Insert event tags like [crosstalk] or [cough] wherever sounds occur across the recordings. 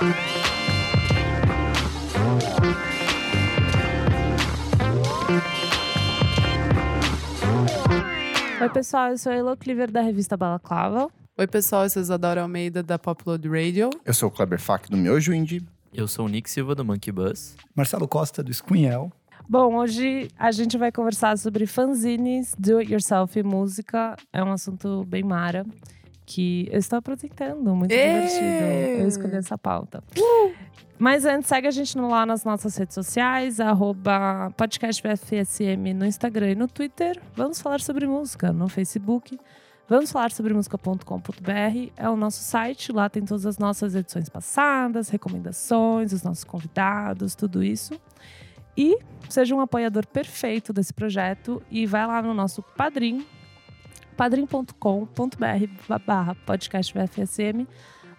Oi, pessoal, eu sou a Elo Cleaver da revista Balaclava. Oi, pessoal, eu sou Isadora Almeida da Popload Radio. Eu sou o Kleber Fak do Miojo Indie. Eu sou o Nick Silva do Monkey Bus. Marcelo Costa do Squinhel. Bom, hoje a gente vai conversar sobre fanzines, do it yourself e música. É um assunto bem mara que eu estou aproveitando, muito divertido. Eu escolhi essa pauta. Mas antes, segue a gente lá nas nossas redes sociais, arroba podcastbfsm no Instagram e no Twitter. Vamos falar sobre música no Facebook. Vamos falar sobre música.com.br. É o nosso site, lá tem todas as nossas edições passadas, recomendações, os nossos convidados, tudo isso. E seja um apoiador perfeito desse projeto e vai lá no nosso Padrim, padrim.com.br barra podcast VFSM.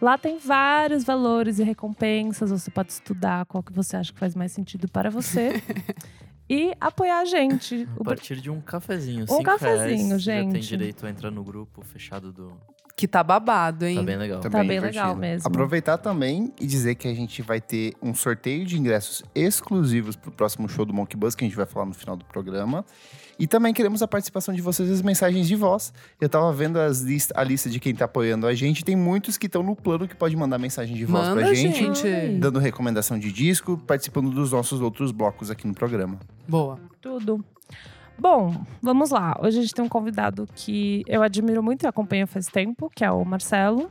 Lá tem vários valores e recompensas, você pode estudar qual que você acha que faz mais sentido para você. [laughs] e apoiar a gente. A partir de um cafezinho, Um cafezinho, reais, Já tem gente. direito a entrar no grupo fechado do... Que tá babado, hein? Tá bem legal. Tá Tá bem divertido. legal mesmo. Aproveitar também e dizer que a gente vai ter um sorteio de ingressos exclusivos pro próximo show do Monkey Bus, que a gente vai falar no final do programa. E também queremos a participação de vocês as mensagens de voz. Eu tava vendo as list a lista de quem tá apoiando a gente. Tem muitos que estão no plano que pode mandar mensagem de voz Manda, pra gente. gente. Dando recomendação de disco, participando dos nossos outros blocos aqui no programa. Boa. Tudo. Bom, vamos lá. Hoje a gente tem um convidado que eu admiro muito e acompanho faz tempo, que é o Marcelo.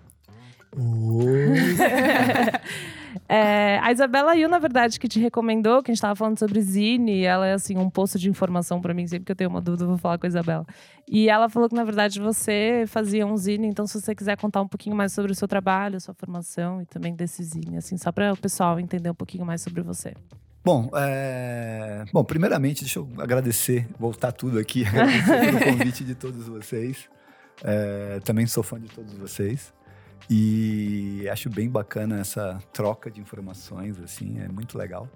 [laughs] É, a Isabela Yu, na verdade, que te recomendou, que a gente tava falando sobre Zine, ela é assim, um poço de informação pra mim, sempre que eu tenho uma dúvida, eu vou falar com a Isabela. E ela falou que, na verdade, você fazia um Zine, então se você quiser contar um pouquinho mais sobre o seu trabalho, sua formação e também desse Zine, assim, só para o pessoal entender um pouquinho mais sobre você. Bom, é... Bom, primeiramente, deixa eu agradecer, voltar tudo aqui, [laughs] agradecer pelo convite de todos vocês. É, Também sou fã de todos vocês. E acho bem bacana essa troca de informações, assim, é muito legal.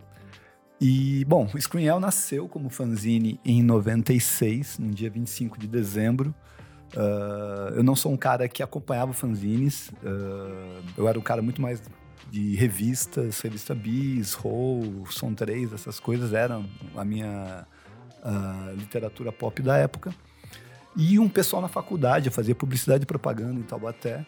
E, bom, o Screenel nasceu como fanzine em 96, no dia 25 de dezembro. Ah, eu não sou um cara que acompanhava fanzines, ah, eu era um cara muito mais de revistas, revista Bis, Roll, Som 3, essas coisas eram a minha ah, literatura pop da época. E um pessoal na faculdade, eu fazia publicidade e propaganda em Taubaté,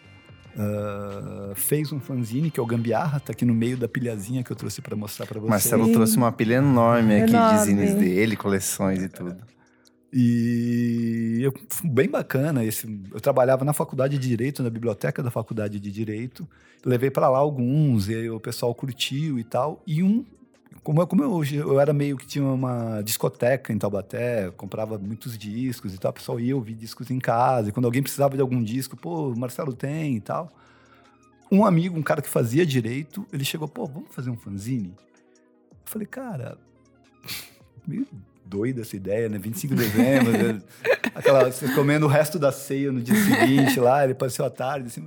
ah, fez um fanzine que é o Gambiarra, tá aqui no meio da pilhazinha que eu trouxe para mostrar para vocês. Marcelo Sim. trouxe uma pilha enorme aqui Enorme. de zines dele, coleções e tudo. E eu- bem bacana esse. Eu trabalhava na faculdade de direito, na biblioteca da faculdade de direito. Levei para lá alguns e aí o pessoal curtiu e tal. E um, como eu, como eu, eu era meio que tinha uma discoteca em Taubaté, comprava muitos discos e tal. O pessoal ia ouvir discos em casa. E quando alguém precisava de algum disco, pô, o Marcelo tem e tal. Um amigo, um cara que fazia direito, ele chegou, pô, vamos fazer um fanzine? Eu falei, cara, [laughs] doida essa ideia, né? 25 de dezembro, né? aquela, você comendo o resto da ceia no dia seguinte lá, ele apareceu à tarde, assim,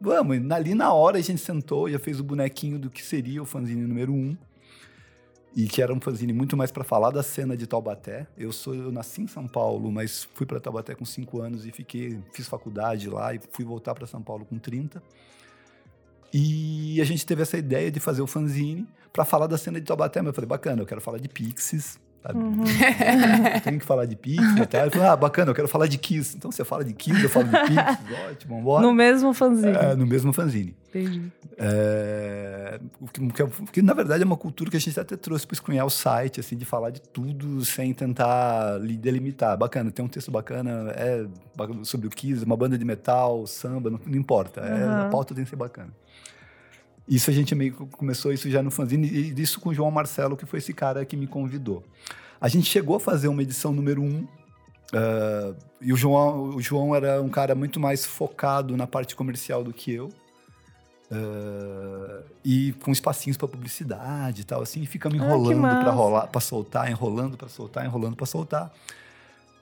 vamos, ali na hora a gente sentou, já fez o bonequinho do que seria o fanzine número um, e que era um fanzine muito mais para falar da cena de Taubaté. Eu sou, eu nasci em São Paulo, mas fui para Taubaté com 5 anos e fiquei, fiz faculdade lá e fui voltar para São Paulo com 30. E a gente teve essa ideia de fazer o fanzine para falar da cena de Taubaté. Mas eu falei, bacana, eu quero falar de Pixies. Sabe? Uhum. [laughs] Eu tenho que falar de Pixies e tal. Ele falou, ah, bacana, eu quero falar de Kiss. Então você fala de Kiss, eu falo de Pixies, [laughs] ótimo, vambora. No mesmo fanzine. É, no mesmo fanzine. Entendi. É, o que, que, o que, na verdade é uma cultura que a gente até trouxe para escunhar o site, assim, de falar de tudo sem tentar li- delimitar. Bacana, tem um texto bacana, é sobre o Kiss, uma banda de metal, samba, não, não importa. É, a pauta tem que ser bacana. Isso a gente meio que começou isso já no fanzine, e isso com o João Marcelo, que foi esse cara que me convidou. A gente chegou a fazer uma edição número um, ah, e o João, o João era um cara muito mais focado na parte comercial do que eu. Ah, e com espacinhos para publicidade e tal, assim, e ficamos Ah, enrolando massa. para rolar, para soltar, enrolando para soltar, enrolando para soltar.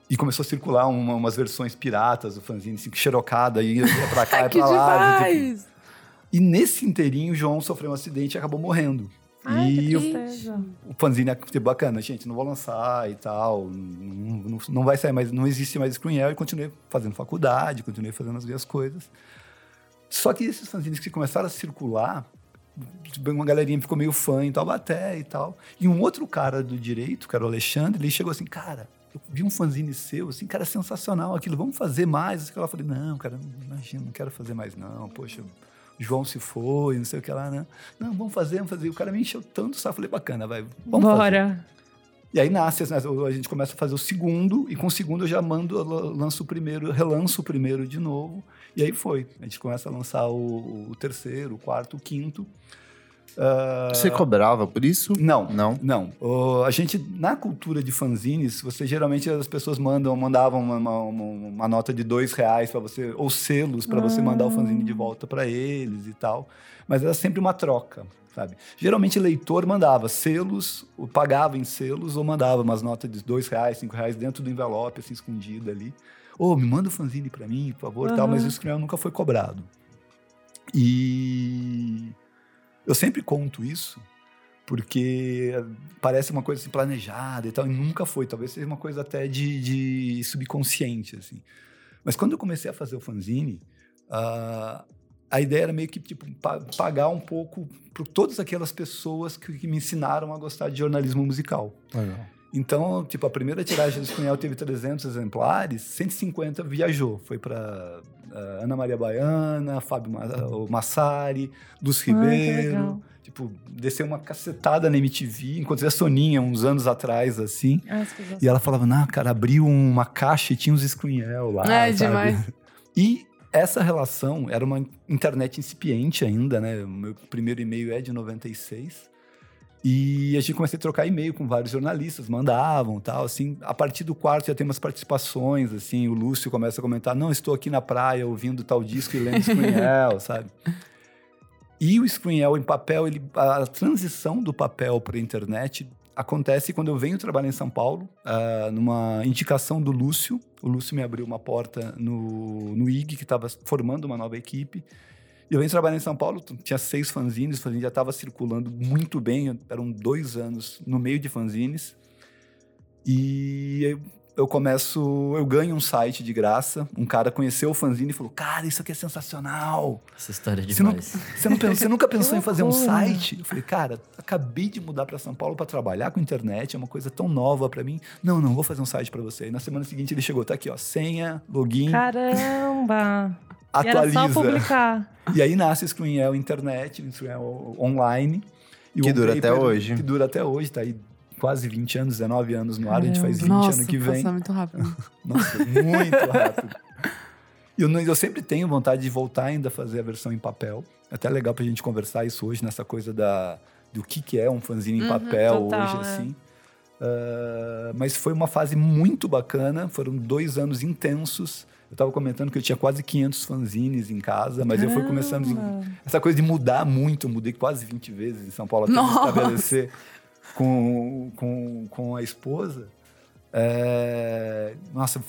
E começou a circular uma- umas versões piratas do fanzine, assim, xerocada, e ia pra [laughs] cá e pra lá. demais! E nesse inteirinho, o João sofreu um acidente e acabou morrendo. Ai, e o, o fanzine é tipo, bacana, gente, não vou lançar e tal, não, não, não vai sair mais, não existe mais Screenel, e continuei fazendo faculdade, continuei fazendo as minhas coisas. Só que esses fanzines que começaram a circular, tipo, uma galerinha ficou meio fã em Taubaté e tal. E um outro cara do direito, que era o Alexandre, ele chegou assim, cara, eu vi um fanzine seu, assim, cara, sensacional aquilo, vamos fazer mais? Eu falei, não, cara, imagina, não quero fazer mais não, poxa, João se foi, não sei o que lá, né? Não, vamos fazer, vamos fazer. O cara me encheu tanto, só falei, bacana, vai, vamos fazer. Bora. E aí nasce, né, a gente começa a fazer o segundo, e com o segundo eu já mando, lanço o primeiro, relanço o primeiro de novo, e aí foi. A gente começa a lançar o, o terceiro, o quarto, o quinto. Ah, Você cobrava por isso? Não, Não? não. O- a gente, na cultura de fanzines, você geralmente as pessoas mandam, mandavam uma, uma- uma- uma nota de dois reais para você, ou selos para você mandar o fanzine de volta para eles e tal. Mas era sempre uma troca, sabe? Geralmente leitor mandava selos, ou pagava em selos, ou mandava umas notas de dois reais, cinco reais dentro do envelope, assim, escondida ali. Ô, me manda o fanzine para mim, por favor, tal. Aham. Mas isso nunca foi cobrado. E eu sempre conto isso porque parece uma coisa assim, planejada e tal, e nunca foi. Talvez seja uma coisa até de, de subconsciente, assim. Mas quando eu comecei a fazer o fanzine, ah, a ideia era meio que tipo, pa- pagar um pouco por todas aquelas pessoas que, que me ensinaram a gostar de jornalismo musical. Legal. Então, tipo, a primeira tiragem do Escunhal teve 300 exemplares, 150 viajou. Foi para Ana Maria Baiana, Fábio Ma- o Massari, Luz Ah, Ribeiro. legal. tipo, desceu uma cacetada na MTV. Encontrei a Soninha uns anos atrás, assim. Ah, as coisas- E ela falava, não, cara, abriu uma caixa e tinha uns Screenel lá, É, sabe? demais. E essa relação era uma internet incipiente ainda, né? O meu primeiro e-mail é de 96. E a gente começou a trocar e-mail com vários jornalistas, mandavam tal, assim. A partir do quarto já tem umas participações, assim. O Lúcio começa a comentar, não, estou aqui na praia ouvindo tal disco e lendo Screenel, [laughs] sabe? E o Screenel em papel, ele, a transição do papel para a internet acontece quando eu venho trabalhar em São Paulo, ah, numa indicação do Lúcio. O Lúcio me abriu uma porta no, no IG, que estava formando uma nova equipe. E eu venho trabalhar em São Paulo, tinha seis fanzines, o fanzine já estava circulando muito bem, eram dois anos no meio de fanzines. E eu, eu começo, eu ganho um site de graça, um cara conheceu o fanzine e falou, cara, isso aqui é sensacional. Essa história é Você, não, demais. você, não pensou- você nunca pensou em fazer um site? Eu falei, cara, acabei de mudar para São Paulo para trabalhar com internet, é uma coisa tão nova para mim. Não, não, vou fazer um site para você. E na semana seguinte ele chegou, tá aqui, ó, senha, login, Caramba! E era atualiza. só publicar. [laughs] E aí nasce o Screenel Internet, o Screenel Online. E o Que dura Wallpaper, até hoje. Que dura até hoje, tá aí quase 20 anos, 19 anos no ar, a gente faz 20 Nossa, ano que vem. passa muito rápido. [laughs] Nossa, muito rápido. E eu, eu sempre tenho vontade de voltar ainda a fazer a versão em papel. É até legal pra gente conversar isso hoje, nessa coisa da, do que, que é um fanzine em Uhum, papel total, hoje, é. assim. Ah, mas foi uma fase muito bacana, foram dois anos intensos. Eu tava comentando que eu tinha quase 500 fanzines em casa, mas eu fui começando... Essa coisa de mudar muito, mudei quase 20 vezes em São Paulo até me Nossa! estabelecer com, com, com a esposa. É, nossa,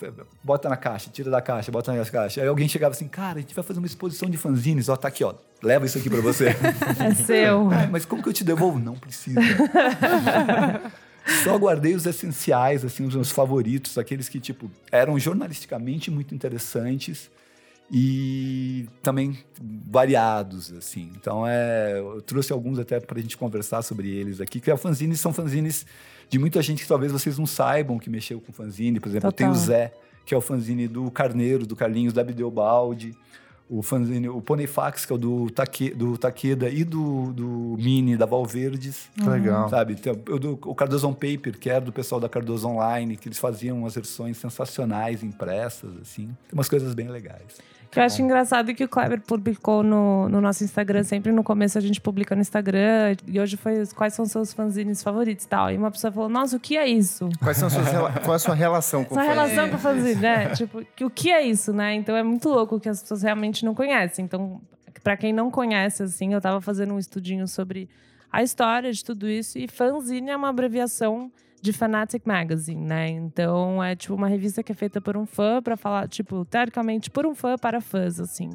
bota na caixa, tira da caixa, bota na caixa. Aí alguém chegava assim, cara, a gente vai fazer uma exposição de fanzines, ó, tá aqui, ó, leva isso aqui pra você. [laughs] É seu. "Ai, mas como que eu te devolvo? Não precisa. [laughs] Só guardei os essenciais, assim, os meus favoritos, aqueles que, tipo, eram jornalisticamente muito interessantes e também variados, assim. Então, é, eu trouxe alguns até para a gente conversar sobre eles aqui, que a fanzines são fanzines de muita gente que talvez vocês não saibam que mexeu com fanzine. Por exemplo, tem o Total. Zé, que é o fanzine do Carneiro, do Carlinhos, da Bideobaldi. O fanzine, o Ponyfax, que é o do, Take, do Takeda e do, do Mini, da Valverdes. Legal. Sabe? O, do- o Cardoso on Paper, que era do pessoal da Cardoso Online, que eles faziam umas versões sensacionais impressas, assim. Tem umas coisas bem legais. Que eu acho engraçado que o Kleber publicou no, no nosso Instagram. Sempre no começo a gente publica no Instagram. E hoje foi quais são os seus fanzines favoritos e tal. E uma pessoa falou, nossa, o que é isso? Quais são as suas Qual é a sua relação com o relação fanzine? com o fanzine, né? tipo, o que é isso, né? Então é muito louco que as pessoas realmente não conhecem. Então, pra quem não conhece, assim, eu tava fazendo um estudinho sobre a história de tudo isso. E fanzine é uma abreviação de Fanatic Magazine, né? Então é tipo uma revista que é feita por um fã pra falar, tipo, teoricamente por um fã para fãs, assim.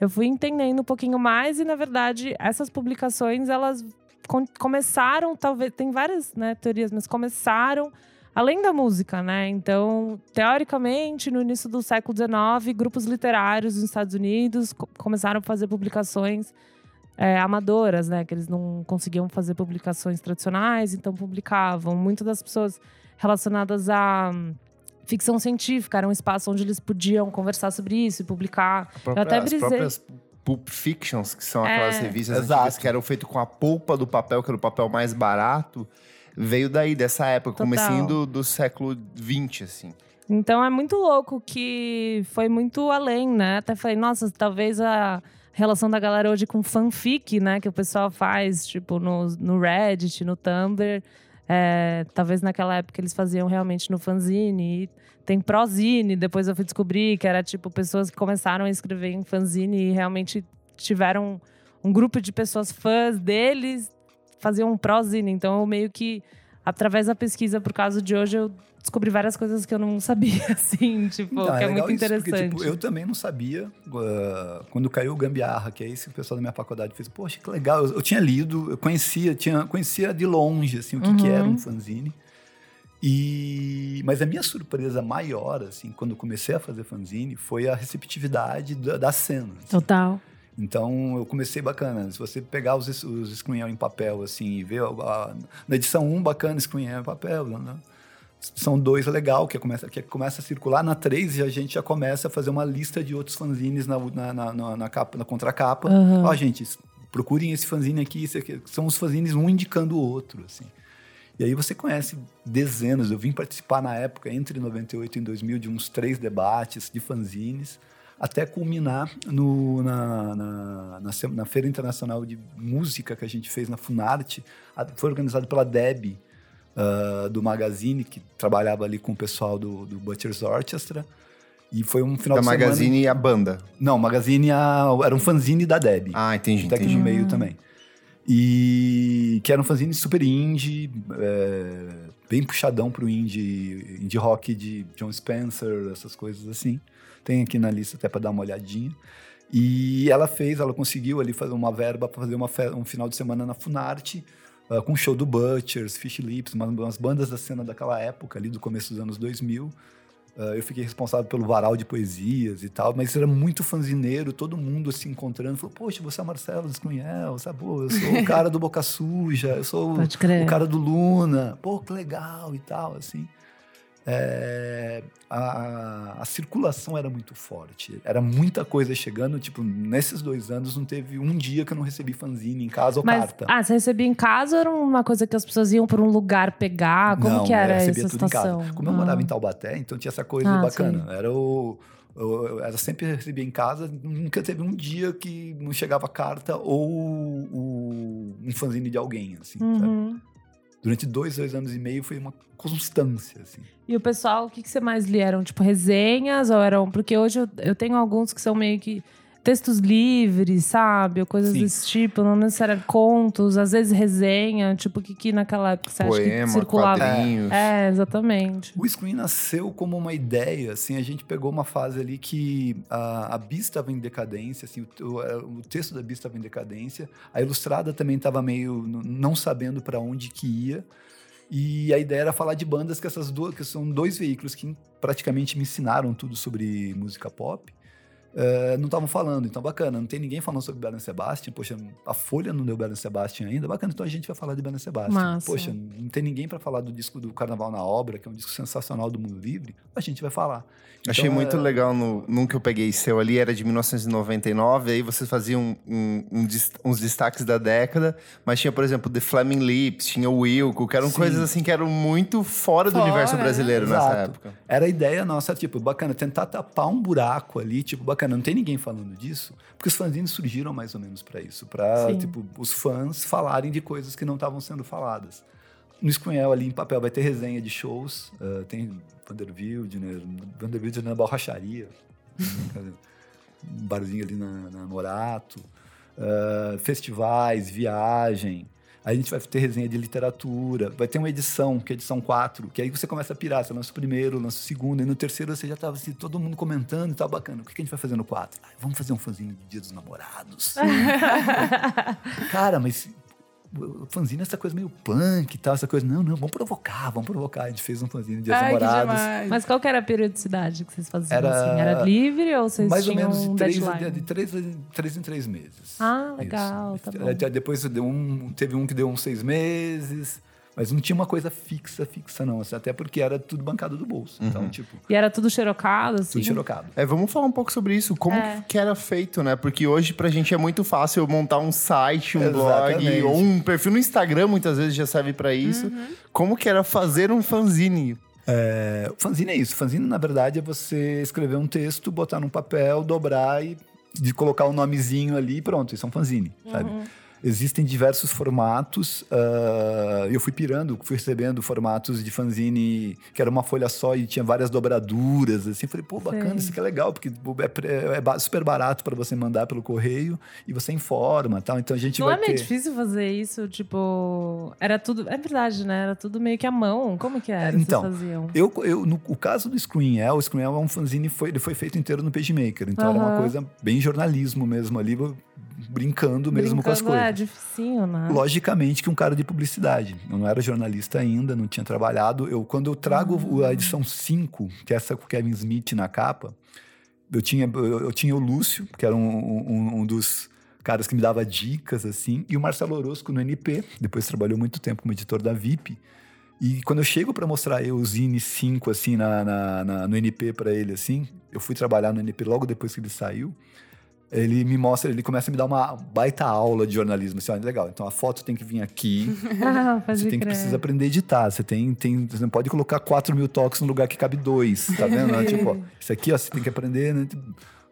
Eu fui entendendo um pouquinho mais e, na verdade, essas publicações, elas com- começaram, talvez, tem várias né, teorias, mas começaram além da música, né? Então, teoricamente, no início do século XIX, grupos literários nos Estados Unidos co- começaram a fazer publicações é, amadoras, né? Que eles não conseguiam fazer publicações tradicionais, então publicavam. Muitas das pessoas relacionadas a hum, ficção científica era um espaço onde eles podiam conversar sobre isso e publicar. Própria- até as brisei. próprias Pulp Fictions, que são aquelas É. revistas Exato. antigas que eram feitas com a polpa do papel, que era o papel mais barato, veio daí, dessa época, Total. comecinho do, do século XX, assim. Então é muito louco que foi muito além, né? Até falei, nossa, talvez a relação da galera hoje com fanfic, né? Que o pessoal faz, tipo, no, no Reddit, no Tumblr. é, talvez naquela época eles faziam realmente no fanzine. E tem prozine, depois eu fui descobrir que era, tipo, pessoas que começaram a escrever em fanzine e realmente tiveram um grupo de pessoas fãs deles, faziam um prozine. Então eu meio que, através da pesquisa, por caso de hoje, eu descobri várias coisas que eu não sabia, [laughs] assim, tipo, Então, que é, legal muito isso, porque, interessante. tipo, eu também não sabia uh, quando caiu o Gambiarra, que é esse que o pessoal da minha faculdade fez. Poxa, que legal. Eu, eu tinha lido, eu conhecia, tinha, conhecia de longe assim, o que, que Uhum. era um fanzine. E, mas a minha surpresa maior, assim, quando comecei a fazer fanzine, foi a receptividade da, da cena. assim. Total. Então eu comecei bacana. Se você pegar os, os em papel assim e ver a- na edição 1 bacana screenel em papel, né? são dois legal que começa que começa a circular na 3 e a gente já começa a fazer uma lista de outros fanzines na na, na, na, na capa na contracapa. Ó, gente, s- procurem esse fanzine aqui, esse aqui. São os fanzines um indicando o outro, assim. E aí você conhece dezenas. Eu vim participar na época, entre 98 e 2000, de uns três debates de fanzines, até culminar no, na, na, na, na Feira Internacional de Música que a gente fez na Funarte. Foi organizado pela Deb, ah, do Magazine, que trabalhava ali com o pessoal do, do Butcher's Orchestra. E foi um final Da de semana... Magazine e a banda. Não, Magazine a- era um fanzine da Deb Ah, entendi, até aqui entendi. no meio também. E que era um fanzine super indie, é, bem puxadão pro indie, indie rock de John Spencer, essas coisas assim. Tem aqui na lista até para dar uma olhadinha. E ela fez, ela conseguiu ali fazer uma verba para fazer uma um final de semana na Funarte, ah, com show do Butchers, Fish Lips, umas, umas bandas da cena daquela época, ali do começo dos anos 2000. Ah, eu fiquei responsável pelo varal de poesias e tal, mas era muito fanzineiro, todo mundo se encontrando. Falou, poxa, você é Marcelo Descunhel, sabe? Pô, eu sou o [laughs] cara do Boca Suja, eu sou o, o cara do Luna. Pô, que legal e tal, assim. É, a, a circulação era muito forte, era muita coisa chegando. Tipo, nesses dois anos não teve um dia que eu não recebi fanzine em casa ou Mas, carta. ah, você recebia em casa ou era uma coisa que as pessoas iam para um lugar pegar? Como Não, que era eu essa situação? Como eu Ah. morava em Taubaté, então tinha essa coisa Ah, bacana. Era o. Eu, eu sempre recebia em casa, nunca teve um dia que não chegava carta ou o- um fanzine de alguém, assim, sabe? Durante dois, dois anos e meio foi uma constância, assim. E o pessoal, o que, que você mais lia? Eram, tipo, resenhas ou eram... Porque hoje eu, eu tenho alguns que são meio que textos livres, sabe? Ou coisas Sim. desse tipo, não necessariamente contos, às vezes resenha. Tipo, o que, que naquela época você acha que Poema, circulava? quadrinhos. É, exatamente. O Screen nasceu como uma ideia, assim, a gente pegou uma fase ali que a, a Bis estava em decadência, assim, o, o- o texto da Bis estava em decadência, a Ilustrada também estava meio não sabendo para onde que ia, e a ideia era falar de bandas que essas duas, que são dois veículos que praticamente me ensinaram tudo sobre música pop, eh, não estavam falando, então bacana, não tem ninguém falando sobre Belen Sebastian, poxa, a Folha não deu Belen Sebastian ainda, bacana, então a gente vai falar de Belen Sebastian. Massa. Poxa, não tem ninguém para falar do disco do Carnaval na Obra, que é um disco sensacional do Mundo Livre, a gente vai falar. Achei Então, muito é- legal no, num que eu peguei seu ali, era de 1999, aí vocês faziam um- um uns destaques da década, mas tinha, por exemplo, The Flaming Lips, tinha o Wilco, que eram Sim. coisas assim que eram muito fora, do Fora, universo né? brasileiro nessa Exato. época. Era a ideia nossa, tipo, bacana, tentar tapar um buraco ali, tipo, bacana, não tem ninguém falando disso, porque os fanzines surgiram mais ou menos para isso, para tipo, os fãs falarem de coisas que não estavam sendo faladas. No Screenel ali em papel vai ter resenha de shows, ah, tem Vanderbilt, Vanderbilt na borracharia, [laughs] um barzinho ali na, na Morato, ah, festivais, viagem. Aí a gente vai ter resenha de literatura, vai ter uma edição, que é a edição 4, que aí você começa a pirar, você lança o primeiro, lança o segundo, e no terceiro você já tava assim, todo mundo comentando e tal, bacana. O que que a gente vai fazer no 4? Ah, vamos fazer um fãzinho de Dia dos Namorados. [laughs] Cara, mas fanzine é essa coisa meio punk e tal, essa coisa. Não, não, vamos provocar, vamos provocar. A gente fez um fanzine de namorados. Mas qual que era a periodicidade que vocês faziam Era- assim? Era livre ou vocês Mais ou menos de um três, deadline? de, três, de três em três meses. Ah, legal, tá bom. Depois deu um, teve um que deu uns seis meses, mas não tinha uma coisa fixa, fixa, não. assim, Até porque era tudo bancado do bolso. Então, tipo, E era tudo xerocado, assim? tudo xerocado. É, vamos falar um pouco sobre isso, como É. que era feito, né? Porque hoje pra gente é muito fácil montar um site, um Exatamente. blog ou um perfil no Instagram, muitas vezes já serve pra isso. Como que era fazer um fanzine? É, o fanzine é isso. Fanzine, na verdade, é você escrever um texto, botar num papel, dobrar e de colocar o nomezinho ali e pronto. Isso é um fanzine, sabe? Existem diversos formatos. ah, eu fui pirando, fui recebendo formatos de fanzine que era uma folha só e tinha várias dobraduras. Assim, falei, pô, bacana, Sei. isso aqui é legal, porque é, é super barato para você mandar pelo correio e você informa, tal. Então a gente Não vai é meio ter. difícil fazer isso? Tipo, era tudo. É verdade, né? Era tudo meio que à mão. Como que era? Então, vocês faziam? Eu, eu, no o caso do Screen o Screen é um fanzine, foi, ele foi feito inteiro no PageMaker. Então era uma coisa bem jornalismo mesmo ali, brincando mesmo com as Brincando, coisas. É, dificinho, né? Logicamente que um cara de publicidade. Eu não era jornalista ainda, não tinha trabalhado. Eu, quando eu trago o- a edição 5, que é essa com o Kevin Smith na capa, eu tinha, eu, eu tinha o Lúcio, que era um, um- um dos caras que me dava dicas, assim, e o Marcelo Orozco no NP, depois trabalhou muito tempo como editor da VIP. E quando eu chego para mostrar eu o Zine 5, assim, na, na- na- no NP para ele, assim, eu fui trabalhar no NP logo depois que ele saiu, ele me mostra, ele começa a me dar uma baita aula de jornalismo. Assim, olha, legal, então a foto tem que vir aqui, [laughs] Ah, você tem que precisa aprender a editar. Você tem, tem, você não pode colocar 4 mil toques no lugar que cabe dois, tá vendo? [laughs] tipo, ó, isso aqui, ó, você tem que aprender, né?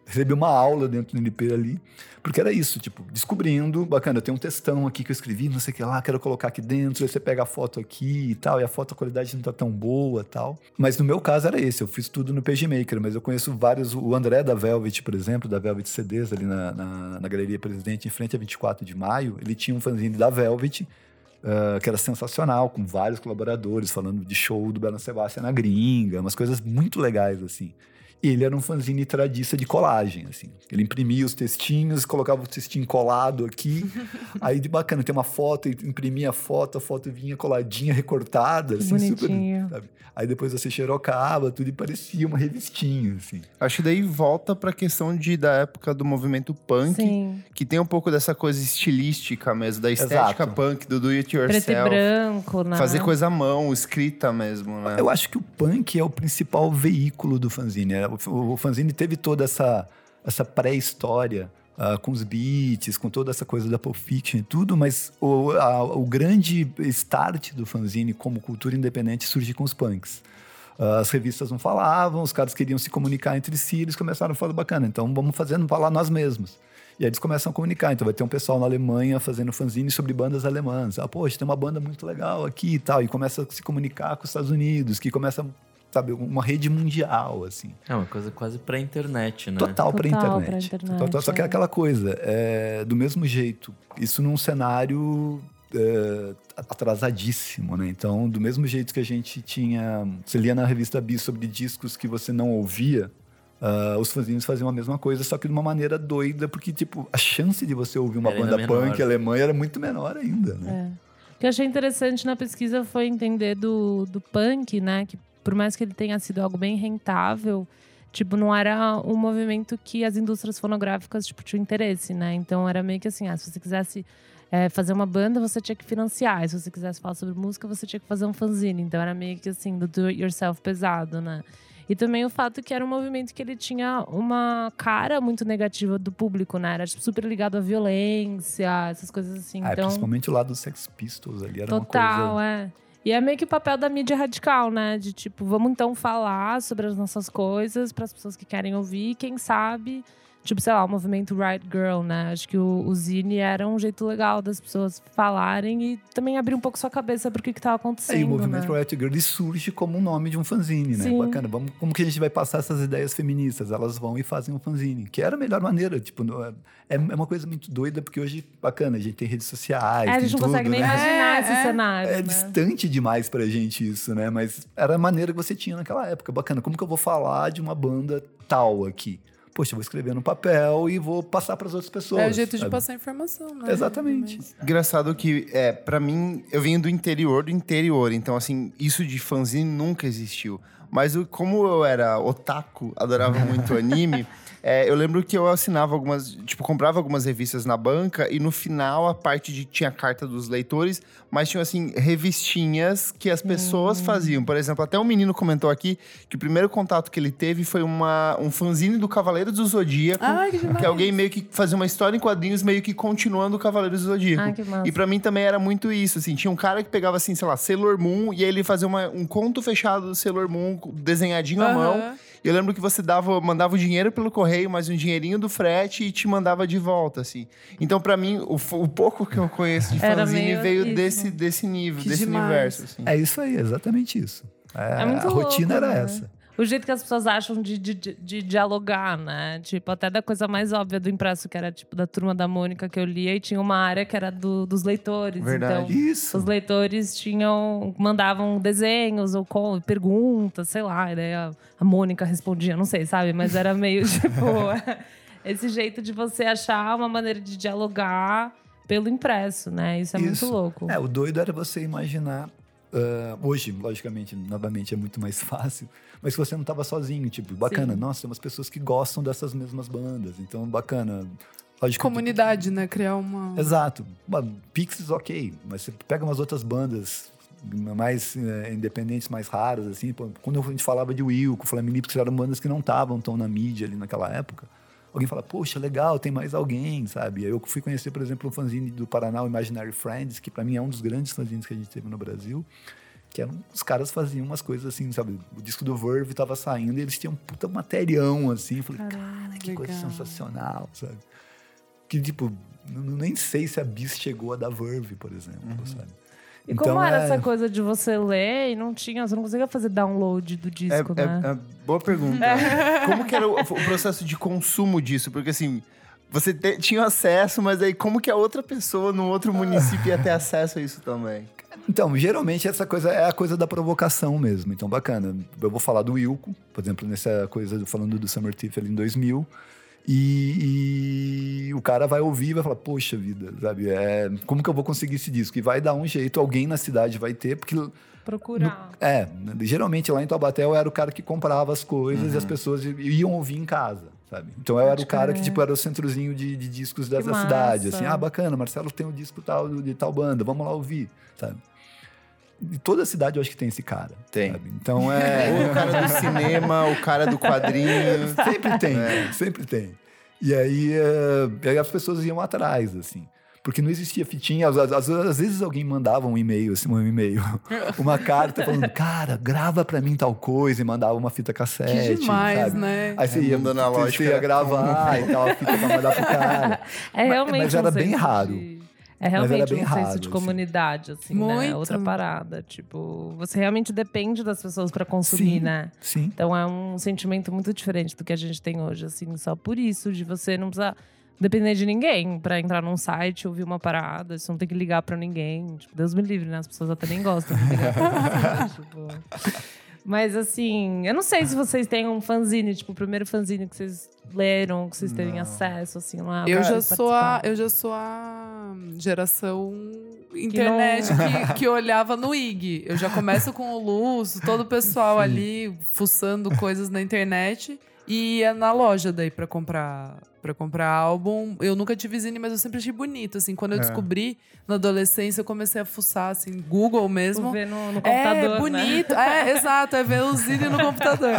Recebi uma aula dentro do NP ali, porque era isso, tipo, descobrindo, bacana, tenho um textão aqui que eu escrevi, não sei o que lá, quero colocar aqui dentro, aí você pega a foto aqui e tal, e a foto, a qualidade não tá tão boa tal. Mas no meu caso era esse, eu fiz tudo no PageMaker, mas eu conheço vários, o André da Velvet, por exemplo, da Velvet CDs, ali na, na, na Galeria Presidente, em frente a 24 de maio, ele tinha um fanzine da Velvet, ah, que era sensacional, com vários colaboradores, falando de show do Bela Sebastião na gringa, umas coisas muito legais, assim. Ele era um fanzine tradiça de colagem, assim. Ele imprimia os textinhos, colocava o textinho colado aqui. [laughs] aí de bacana, tem uma foto, imprimia a foto, a foto vinha coladinha, recortada, Que assim, super. bonitinho. sabe? Aí depois você xerocava, tudo e parecia uma revistinha, assim. Acho que daí volta pra questão de, da época do movimento punk, Sim. que tem um pouco dessa coisa estilística mesmo, da estética Exato. punk, do do it Preto e yourself. branco, né? Fazer coisa à mão, escrita mesmo, né? Eu acho que o punk é o principal veículo do fanzine. É, O, o fanzine teve toda essa, essa pré-história ah, com os beats, com toda essa coisa da Pulp Fiction e tudo, mas o, a- o grande start do fanzine como cultura independente surge com os punks. Ah, As revistas não falavam, os caras queriam se comunicar entre si, eles começaram a falar bacana, então vamos fazendo falar nós mesmos. E aí eles começam a comunicar. Então vai ter um pessoal na Alemanha fazendo fanzine sobre bandas alemãs. Ah, poxa, tem uma banda muito legal aqui e tal. E começa a se comunicar com os Estados Unidos, que começa, sabe, uma rede mundial, assim. É uma coisa quase pra internet, né? Total para Total internet. pra internet, Total- só que é é. aquela coisa, é, do mesmo jeito, isso num cenário é, atrasadíssimo, né? Então, do mesmo jeito que a gente tinha, você lia na revista Bi sobre discos que você não ouvia, ah, os fanzines faziam a mesma coisa, só que de uma maneira doida, porque tipo a chance de você ouvir uma Era banda menor. punk alemã era muito menor ainda, né? É. O que eu achei interessante na pesquisa foi entender do, do punk, né? Que por mais que ele tenha sido algo bem rentável, tipo, não era um movimento que as indústrias fonográficas, tipo, tinham interesse, né? Então era meio que assim, ah, se você quisesse é, fazer uma banda, você tinha que financiar. E se você quisesse falar sobre música, você tinha que fazer um fanzine. Então era meio que assim, do do yourself pesado, né? E também o fato que era um movimento que ele tinha uma cara muito negativa do público, né? Era tipo, super ligado à violência, essas coisas assim. Ah, então, principalmente o lado dos Sex Pistols ali era Total, uma coisa... é. E é meio que o papel da mídia radical, né? De tipo, vamos então falar sobre as nossas coisas para as pessoas que querem ouvir, quem sabe. Tipo, sei lá, o movimento Right Girl, né? Acho que o, o Zine era um jeito legal das pessoas falarem e também abrir um pouco sua cabeça pro que, que tava acontecendo. É, e o movimento né? Riot Girl ele surge como um nome de um fanzine, né? Sim. Bacana. Vamos, como que a gente vai passar essas ideias feministas? Elas vão e fazem um fanzine, que era a melhor maneira. Tipo, não é, é uma coisa muito doida, porque hoje, bacana, a gente tem redes sociais. É, a tem gente não tudo, consegue nem né? imaginar É, esse é. cenário. É né? distante demais pra gente isso, né? Mas era a maneira que você tinha naquela época. Bacana. Como que eu vou falar de uma banda tal aqui? Poxa, eu vou escrever no papel e vou passar para as outras pessoas. É o jeito de sabe? passar informação, né? Exatamente. Mas- Engraçado que, é, para mim, eu venho do interior do interior, então, assim, isso de fanzine nunca existiu. Mas o- como eu era otaku, adorava muito anime, [laughs] é, eu lembro que eu assinava algumas, tipo, comprava algumas revistas na banca e no final a parte de tinha carta dos leitores, mas tinha assim revistinhas que as pessoas faziam. Por exemplo, até um menino comentou aqui que o primeiro contato que ele teve foi uma, um fanzine do Cavaleiro do Zodíaco, Ai, que que alguém meio que fazia uma história em quadrinhos meio que continuando o Cavaleiro do Zodíaco. Ai. E pra mim também era muito isso, assim. Tinha um cara que pegava, assim, sei lá, Sailor Moon, e aí ele fazia uma- um conto fechado do Sailor Moon, desenhadinho à Aham. mão. E eu lembro que você dava, mandava o dinheiro pelo correio, mais um dinheirinho do frete e te mandava de volta, assim. Então, pra mim, o, o pouco que eu conheço de fanzine veio isso. desse, desse nível, Que desse demais. universo, assim. É isso aí, exatamente isso. É, É a rotina louco, era né? essa. O jeito que as pessoas acham de, de, de- de dialogar, né? Tipo, até da coisa mais óbvia do impresso, que era tipo da turma da Mônica que eu lia, e tinha uma área que era do- dos leitores. Verdade. Então, Isso. os leitores tinham mandavam desenhos ou com, perguntas, sei lá, e daí a, a Mônica respondia, não sei, sabe? Mas era meio [laughs] tipo [laughs] esse jeito de você achar uma maneira de dialogar pelo impresso, né? Isso é Isso. muito louco. É, o doido era você imaginar. Ah, hoje, logicamente, novamente é muito mais [laughs] fácil, mas você não estava sozinho, tipo, bacana, Sim. nossa, tem umas pessoas que gostam dessas mesmas bandas, então bacana. Lógico, Comunidade, né? Criar uma. Exato. Pixies, ok, mas você pega umas outras bandas mais eh, independentes, mais raras, assim. quando a gente falava de Wilco, Flamini, porque eram bandas que não estavam tão na mídia ali naquela época, alguém fala, poxa, legal, tem mais alguém, sabe? Eu fui conhecer, por exemplo, o fanzine do Paraná, o Imaginary Friends, que para mim é um dos grandes fanzines que a gente teve no Brasil, que eram, os caras faziam umas coisas assim, sabe? O disco do Verve tava saindo e eles tinham um puta materião, assim. Eu falei, cara, que coisa legal. sensacional, sabe? Que, tipo, nem sei se a Bis chegou a dar Verve, por exemplo, sabe? E como era é- essa coisa de você ler e não tinha, você não conseguia fazer download do É, disco, é- né? é boa pergunta. Como que era o, o processo de consumo disso? Porque assim, você te- tinha acesso, mas aí como que a outra pessoa no outro município ia ter acesso a isso também? Então, geralmente essa coisa é a coisa da provocação mesmo. Então, bacana. Eu vou falar do Wilco, por exemplo, nessa coisa, falando do Summer Thief ali em 2000. E, e o cara vai ouvir e vai falar, poxa vida, sabe? É, como que eu vou conseguir esse disco? E vai dar um jeito, alguém na cidade vai ter, porque Procurar. É, geralmente lá em Taubaté eu era o cara que comprava as coisas e Uhum. as pessoas i- iam ouvir em casa, sabe? Então eu era o cara que, tipo, era o centrozinho de, de discos dessa massa. cidade. Assim, ah, bacana, Marcelo tem um disco tal de tal banda, vamos lá ouvir, sabe? E toda cidade eu acho que tem esse cara. Tem. sabe? Então [laughs] é. o cara do cinema, o cara do quadrinho. sempre tem, sempre tem. E aí, é, aí as pessoas iam atrás, assim. Porque não existia fitinha. Às, às- às vezes alguém mandava um e-mail, assim, um e-mail, [laughs] uma carta falando, cara, grava pra mim tal coisa, e mandava uma fita cassete. Que demais, sabe? né? Aí você É, ia, mundo analógico você ia era gravar e tal, a fita pra mandar pro cara. [laughs] É realmente mas era um bem raro. de- É realmente um senso raro, de assim. comunidade, assim, né? Muito. Outra parada. Tipo, você realmente depende das pessoas pra consumir, Sim. né? Sim. Então é um sentimento muito diferente do que a gente tem hoje, assim, só por isso, de você não precisar depender de ninguém pra entrar num site, ouvir uma parada, você não tem que ligar pra ninguém. Tipo, Deus me livre, né? As pessoas até nem gostam de ligar pra você, [laughs] tipo. Mas assim, eu não sei se vocês têm um fanzine, tipo, o primeiro fanzine que vocês leram, que vocês terem acesso, assim, lá. Eu já sou a, eu já sou a geração internet que, que olhava no IG. Eu já começo com o Luz, todo o pessoal ali fuçando coisas na internet e ia na loja daí pra comprar para comprar álbum. Eu nunca tive zine, mas eu sempre achei bonito assim. Quando eu É. descobri na adolescência, eu comecei a fuçar assim, Google mesmo. Ver no, no computador, é né? bonito, é [laughs] exato, é ver o zine no computador.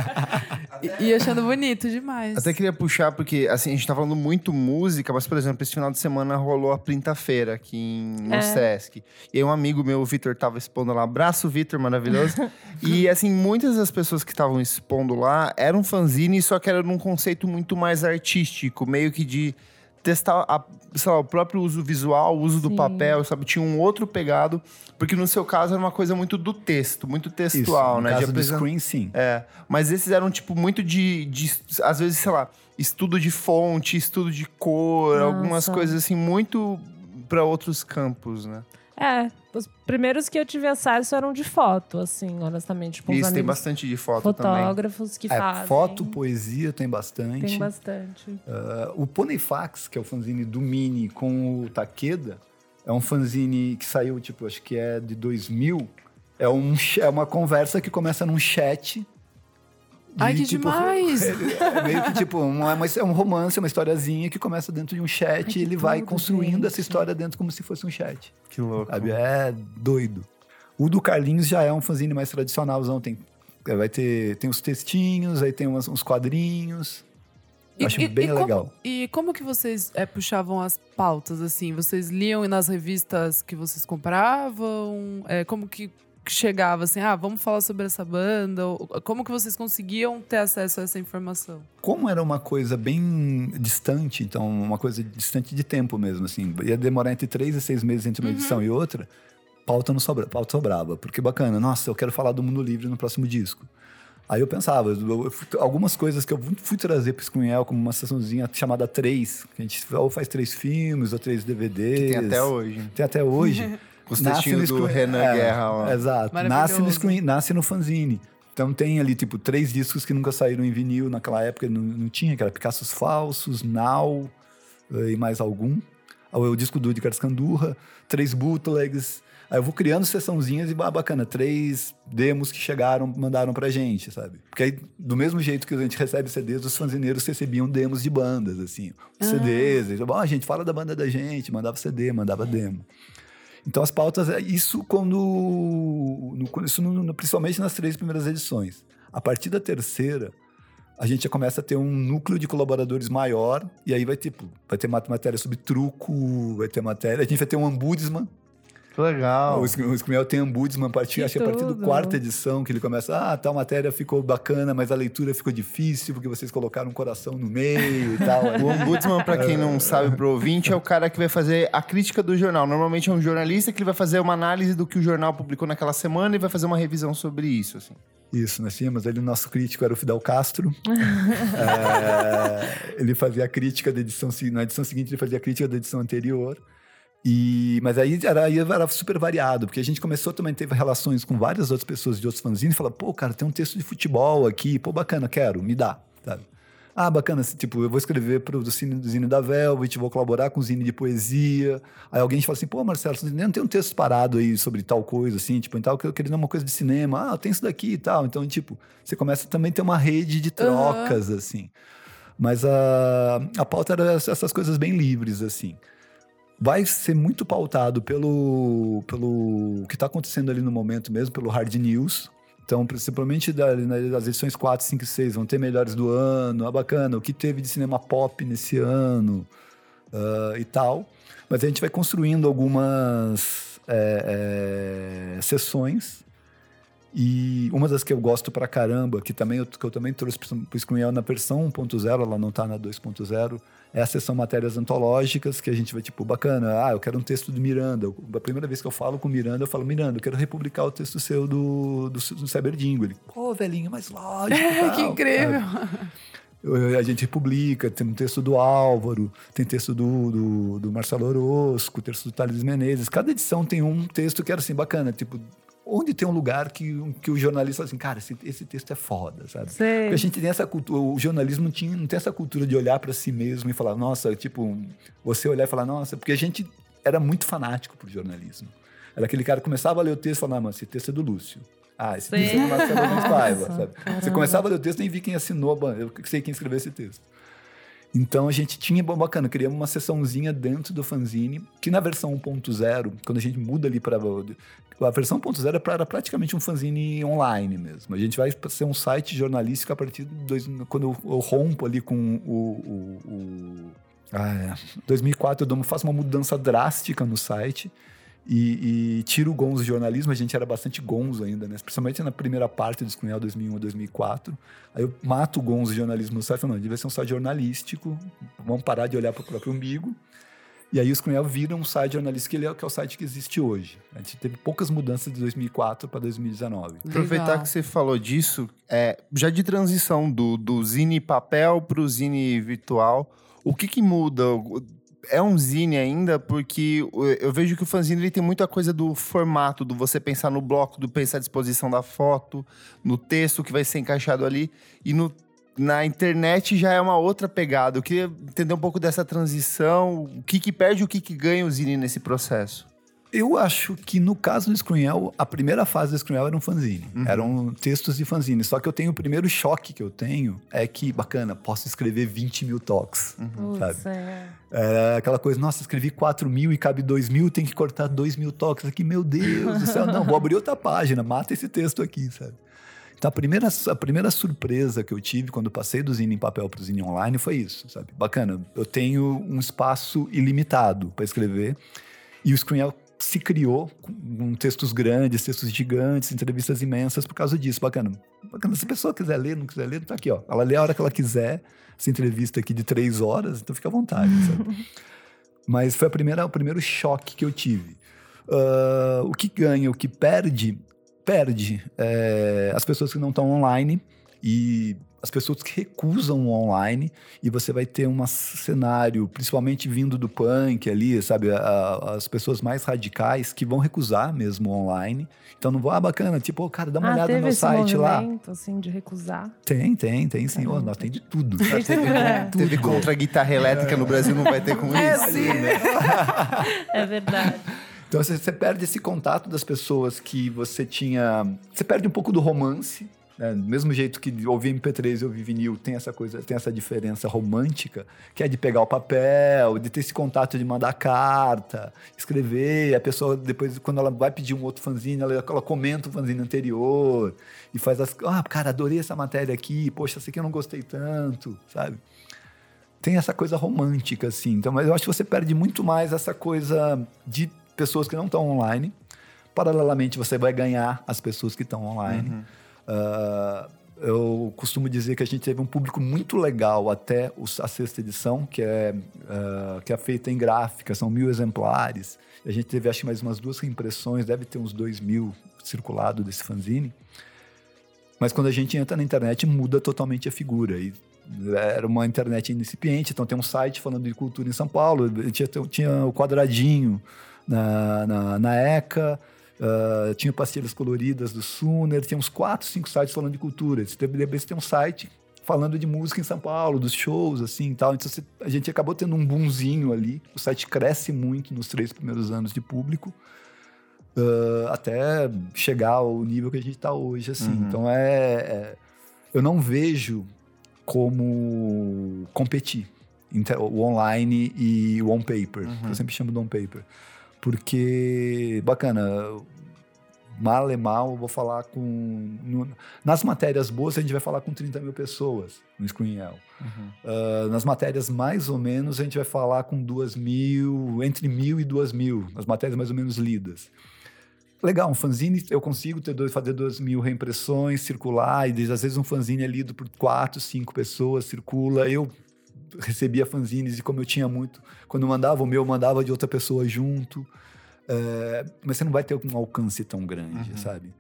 E, e achando bonito demais. Até queria puxar, porque assim, a gente tá falando muito música, mas, por exemplo, esse final de semana rolou a Printa-feira aqui em, no É. Sesc. E um amigo meu, o Vitor, tava expondo lá. Abraço, Vitor, maravilhoso. [laughs] e assim, muitas das pessoas que estavam expondo lá eram fanzine, só que era num conceito muito mais artístico, meio que de testar a, sei lá, o próprio uso visual, o uso do Sim. papel, sabe? Tinha um outro pegado, porque no seu caso era uma coisa muito do texto, muito Isso, textual, no né? De caso do apresentar- screen, sim. é, mas esses eram, tipo, muito de, de. Às vezes, sei lá, estudo de fonte, estudo de cor, Nossa. algumas coisas assim, muito para outros campos, né? É, os primeiros que eu tive acesso eram de foto, assim, honestamente. Tipo, Isso, tem bastante de foto também. fotógrafos que É, fazem. foto, poesia tem bastante. Tem bastante. Ah, o Ponyfax, que é o fanzine do Mini com o Takeda, é um fanzine que saiu, tipo, acho que é de 2000. É, um, é uma conversa que começa num chat. Ai, que tipo, demais! [laughs] É meio que tipo, uma, uma- é um romance, uma historiazinha que começa dentro de um chat que e ele vai construindo gente. essa história dentro como se fosse um chat. Que louco. Sabe? É doido. O do Carlinhos já é um fanzine mais tradicionalzão. Tem, é, vai ter tem os textinhos, aí tem umas- uns quadrinhos. Eu acho bem como- legal. e como que vocês é, puxavam as pautas, assim? Vocês liam nas revistas que vocês compravam? É, como que que chegava, assim, ah, vamos falar sobre essa banda? Como que vocês conseguiam ter acesso a essa informação? Como era uma coisa bem distante, então uma coisa distante de tempo mesmo, assim, ia demorar entre três e seis meses entre uma edição e outra, pauta não sobra, pauta sobrava, porque bacana, nossa, eu quero falar do mundo livre no próximo disco. Aí eu pensava, eu- fui- algumas coisas que eu fui- trazer para Screenel como uma sessãozinha chamada três, que a gente ou faz três filmes ou três DVDs. Que tem até hoje. Tem até hoje. [laughs] Com os Nasce textinhos no do Screen- Renan é, Guerra lá. Exato. Nasce no, screen, nasce no fanzine. Então tem ali, tipo, três discos que nunca saíram em vinil naquela época, não, não tinha, que era Picassos Falsos, Now eh, e mais algum. Aí O disco do Edgar Scandurra, três bootlegs. Aí eu vou criando sessãozinhas e ah, bacana, três demos que chegaram, mandaram pra gente, sabe? Porque aí, do mesmo jeito que a gente recebe CDs, os fanzineiros recebiam demos de bandas, assim. Os CDs, eles, ah, gente, fala da banda da gente, mandava CD, mandava demo. Então as pautas, é isso quando, no- isso no- principalmente nas três primeiras edições. A partir da terceira, a gente já começa a ter um núcleo de colaboradores maior, e aí vai ter, vai ter mat- matéria sobre truco, vai ter matéria, a gente vai ter um ombudsman, Que legal. o Sc- o Screenel tem ombudsman a partir, acho que a partir do quarta edição, que ele começa, ah, tal matéria ficou bacana, mas a leitura ficou difícil, porque vocês colocaram um coração no meio e tal. [laughs] O ombudsman, pra quem não sabe, pro ouvinte, é o cara que vai fazer a crítica do jornal. Normalmente é um jornalista que ele vai fazer uma análise do que o jornal publicou naquela semana e vai fazer uma revisão sobre isso. Assim. Isso, nós tínhamos ali o nosso crítico era o Fidel Castro. [laughs] É, ele fazia a crítica da edição na edição seguinte ele fazia a crítica da edição anterior. E, mas aí era, aí era super variado, porque a gente começou também teve relações com várias outras pessoas de outros fanzines e falou, pô, cara, tem um texto de futebol aqui, pô, bacana, quero, me dá, sabe? Ah, bacana, tipo, eu vou escrever pro do Zine, Zine da Velvet, vou colaborar com o Zine de poesia. Aí alguém fala assim, pô, Marcelo, você não tem um texto parado aí sobre tal coisa, assim, tipo, então eu queria uma coisa de cinema. Ah, tem isso daqui e tal. Então, tipo, você começa também a ter uma rede de trocas, assim. Mas a, a pauta era essas coisas bem livres, assim. Vai ser muito pautado pelo, pelo que está acontecendo ali no momento mesmo, pelo hard news. Então, principalmente da- nas edições 4, 5 e 6, vão ter melhores do ano, ah, bacana, o que teve de cinema pop nesse ano ah, e tal. Mas a gente vai construindo algumas é, é, sessões. E uma das que eu gosto pra caramba, que, também, que eu também trouxe pro Screenel na versão 1.0, ela não tá na 2.0, a sessão matérias antológicas, que a gente vai, tipo, bacana, ah, eu quero um texto do Miranda. A primeira vez que eu falo com o Miranda, eu falo, Miranda, eu quero republicar o texto seu do, do, do Cyberdingo. Ele, pô, velhinho, mas lógico. [laughs] que tal, incrível! sabe? Eu- A gente republica, tem um texto do Álvaro, tem texto do, do, do Marcelo Orozco, texto do Thales Menezes. Cada edição tem um texto que era assim, bacana, tipo, onde tem um lugar que, que o jornalista fala assim, cara, esse, esse texto é foda, sabe? Sei. Porque a gente tem essa cultura, o jornalismo não, tinha, não tem essa cultura de olhar para si mesmo e falar, nossa, tipo, você olhar e falar, nossa, porque a gente era muito fanático pro jornalismo. Era aquele cara que começava a ler o texto e falava, não, mas esse texto é do Lúcio. Ah, esse Sim. texto é do Marcelo Paiva, sabe? Você caramba. começava a ler o texto nem vi quem assinou, eu sei quem escreveu esse texto. Então a gente tinha, bom, bacana, criamos uma sessãozinha dentro do fanzine, que na versão 1.0, quando a gente muda ali para. A versão 1.0 era pra- era praticamente um fanzine online mesmo. A gente vai ser um site jornalístico a partir de. Dois, quando eu, rompo ali com o. o, o ah, é. 2004 eu faço uma mudança drástica no site e, e tiro o gonzo jornalismo. A gente era bastante gonzo ainda, né? Principalmente na primeira parte do Screenel 2001 a 2004. Aí eu mato o gonzo jornalismo no site, não, devia ser um site jornalístico, vamos parar de olhar para o próprio umbigo. E aí o Screenel vira um site jornalístico, que, ele é, que é o site que existe hoje. A gente teve poucas mudanças de 2004 para 2019. Aproveitar Legal. que você falou disso, é, já de transição do, do zine papel para o zine virtual, o que que muda? É um zine ainda, porque eu vejo que o fanzine ele tem muita coisa do formato, do você pensar no bloco, do pensar a disposição da foto, no texto que vai ser encaixado ali. E no, na internet já é uma outra pegada. Eu queria entender um pouco dessa transição, o que, que perde e o que, que ganha o zine nesse processo. Eu acho que no caso do Screenel, a primeira fase do Screenel era um fanzine. Eram textos de fanzine. Só que eu tenho o primeiro choque que eu tenho é que, bacana, posso escrever 20 mil toques. sabe? Putz, é. É aquela coisa, nossa, escrevi 4 mil e cabe 2 mil, tem que cortar 2 mil toques aqui. Meu Deus do céu, não, vou abrir outra página, mata esse texto aqui, sabe? Então a primeira, a primeira surpresa que eu tive quando passei do Zine em papel para o Zine online foi isso, sabe? Bacana, eu tenho um espaço ilimitado para escrever e o Screenel se criou com textos grandes, textos gigantes, entrevistas imensas por causa disso. Bacana. Bacana. Se a pessoa quiser ler, não quiser ler, tá aqui, ó. Ela lê a hora que ela quiser. Essa entrevista aqui de três horas, então fica à vontade, sabe? [laughs] Mas foi a primeira, o primeiro choque que eu tive. Ah, o que ganha, o que perde, perde é, as pessoas que não estão online e as pessoas que recusam o online e você vai ter um cenário, principalmente vindo do punk ali, sabe, a- a- as pessoas mais radicais que vão recusar mesmo o online. Então não vou, ah, bacana, tipo, ô, cara, dá uma ah, olhada teve no meu esse site lá. movimento, assim, de recusar. Tem, tem, tem sim. Caramba. nós tem de tudo. [laughs] É. Teve contra a guitarra elétrica no Brasil, não vai ter com [laughs] É, isso. sim. [laughs] É verdade. Então você, você perde esse contato das pessoas que você tinha. Você perde um pouco do romance. Né? Do mesmo jeito que ouvir MP3 e ouvir vinil tem essa coisa, tem essa diferença romântica, que é de pegar o papel, de ter esse contato de mandar carta, escrever. A pessoa, depois, quando ela vai pedir um outro fanzine, ela, ela comenta o fanzine anterior e faz as. Ah, cara, adorei essa matéria aqui, poxa, essa aqui eu não gostei tanto, sabe? tem essa coisa romântica, assim. Então, mas eu acho que você perde muito mais essa coisa de pessoas que não estão online. Paralelamente, você vai ganhar as pessoas que estão online. Ah, eu costumo dizer que a gente teve um público muito legal até a sexta edição, que é, ah, que é feita em gráfica, são mil exemplares. A gente teve, acho mais umas duas reimpressões, deve ter uns dois mil circulado desse fanzine. Mas quando a gente entra na internet, muda totalmente a figura. E era uma internet incipiente, então tem um site falando de cultura em São Paulo, tinha, tinha o quadradinho na, na, na ECA, ah, tinha pastilhas coloridas do Suner, tinha uns quatro, cinco sites falando de cultura. Esse depois tem um site falando de música em São Paulo, dos shows, assim e tal. Então a gente acabou tendo um boomzinho ali. O site cresce muito nos três primeiros anos de público. ah, até chegar ao nível que a gente está hoje, assim. Uhum. Então é, é- eu não vejo como competir entre o online e o on-paper. Uhum. Eu sempre chamo de on-paper. Porque, bacana, mal e mal, eu vou falar com... no- nas matérias boas, a gente vai falar com 30 mil pessoas no Screenel. Ah, nas matérias mais ou menos, a gente vai falar com duas mil, entre mil e duas mil, nas matérias mais ou menos lidas. Legal, um fanzine eu consigo ter dois, fazer duas mil reimpressões, circular, e às vezes um fanzine é lido por quatro, cinco pessoas, circula. Eu recebia fanzines e como eu tinha muito, quando eu mandava o meu, eu mandava de outra pessoa junto. É, mas você não vai ter um alcance tão grande, Uhum. sabe?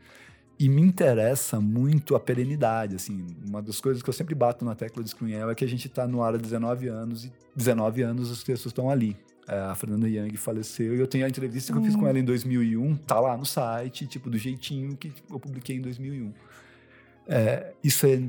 E me interessa muito a perenidade, assim. Uma das coisas que eu sempre bato na tecla de Screenel é que a gente está no ar há 19 anos e 19 anos os textos estão ali. É, a Fernanda Young faleceu e eu tenho a entrevista que eu fiz com ela em 2001, tá lá no site, tipo, do jeitinho que eu publiquei em 2001. É, isso é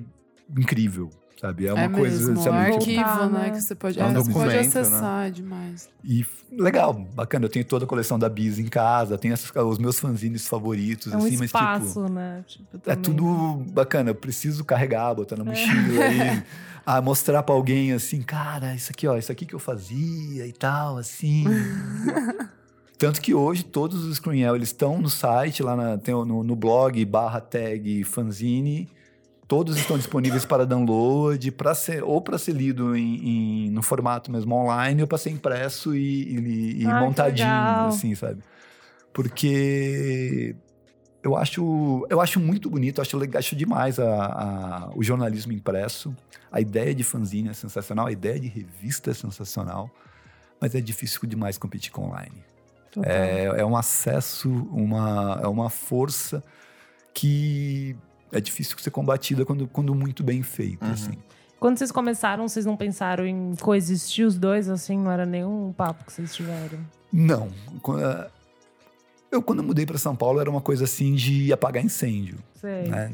incrível, sabe? É uma É coisa, mesmo, sabe? é tipo, arquivo, né? né? Que você pode, É um é, você pode acessar, é demais. E legal, bacana. Eu tenho toda a coleção da Bis em casa, tenho essas- os meus fanzines favoritos, É um assim, mas espaço, tipo. né? Tipo, É tudo bacana, eu preciso carregar, botar na mochila e [laughs] ah, mostrar pra alguém assim, cara, isso aqui, ó, isso aqui que eu fazia e tal, assim. [laughs] Tanto que hoje todos os Screenel, eles estão no site, lá na- tem no, no blog, barra tag fanzine, todos estão disponíveis para download, para ser, ou para ser lido em, em- no formato mesmo online, ou para ser impresso e, e- e Ah, montadinho, assim, sabe? Porque eu acho, eu acho muito bonito, acho, acho demais a- a- o jornalismo impresso. A ideia de fanzine é sensacional, a ideia de revista é sensacional, mas é difícil demais competir com online. É, é um acesso, uma, é uma força que é difícil ser combatida quando, quando muito bem feita, Uhum. assim. Quando vocês começaram, vocês não pensaram em coexistir os dois, assim? Não era nenhum papo que vocês tiveram? Não. Eh, Eu, quando eu mudei para São Paulo, era uma coisa assim de apagar incêndio. Sei. né?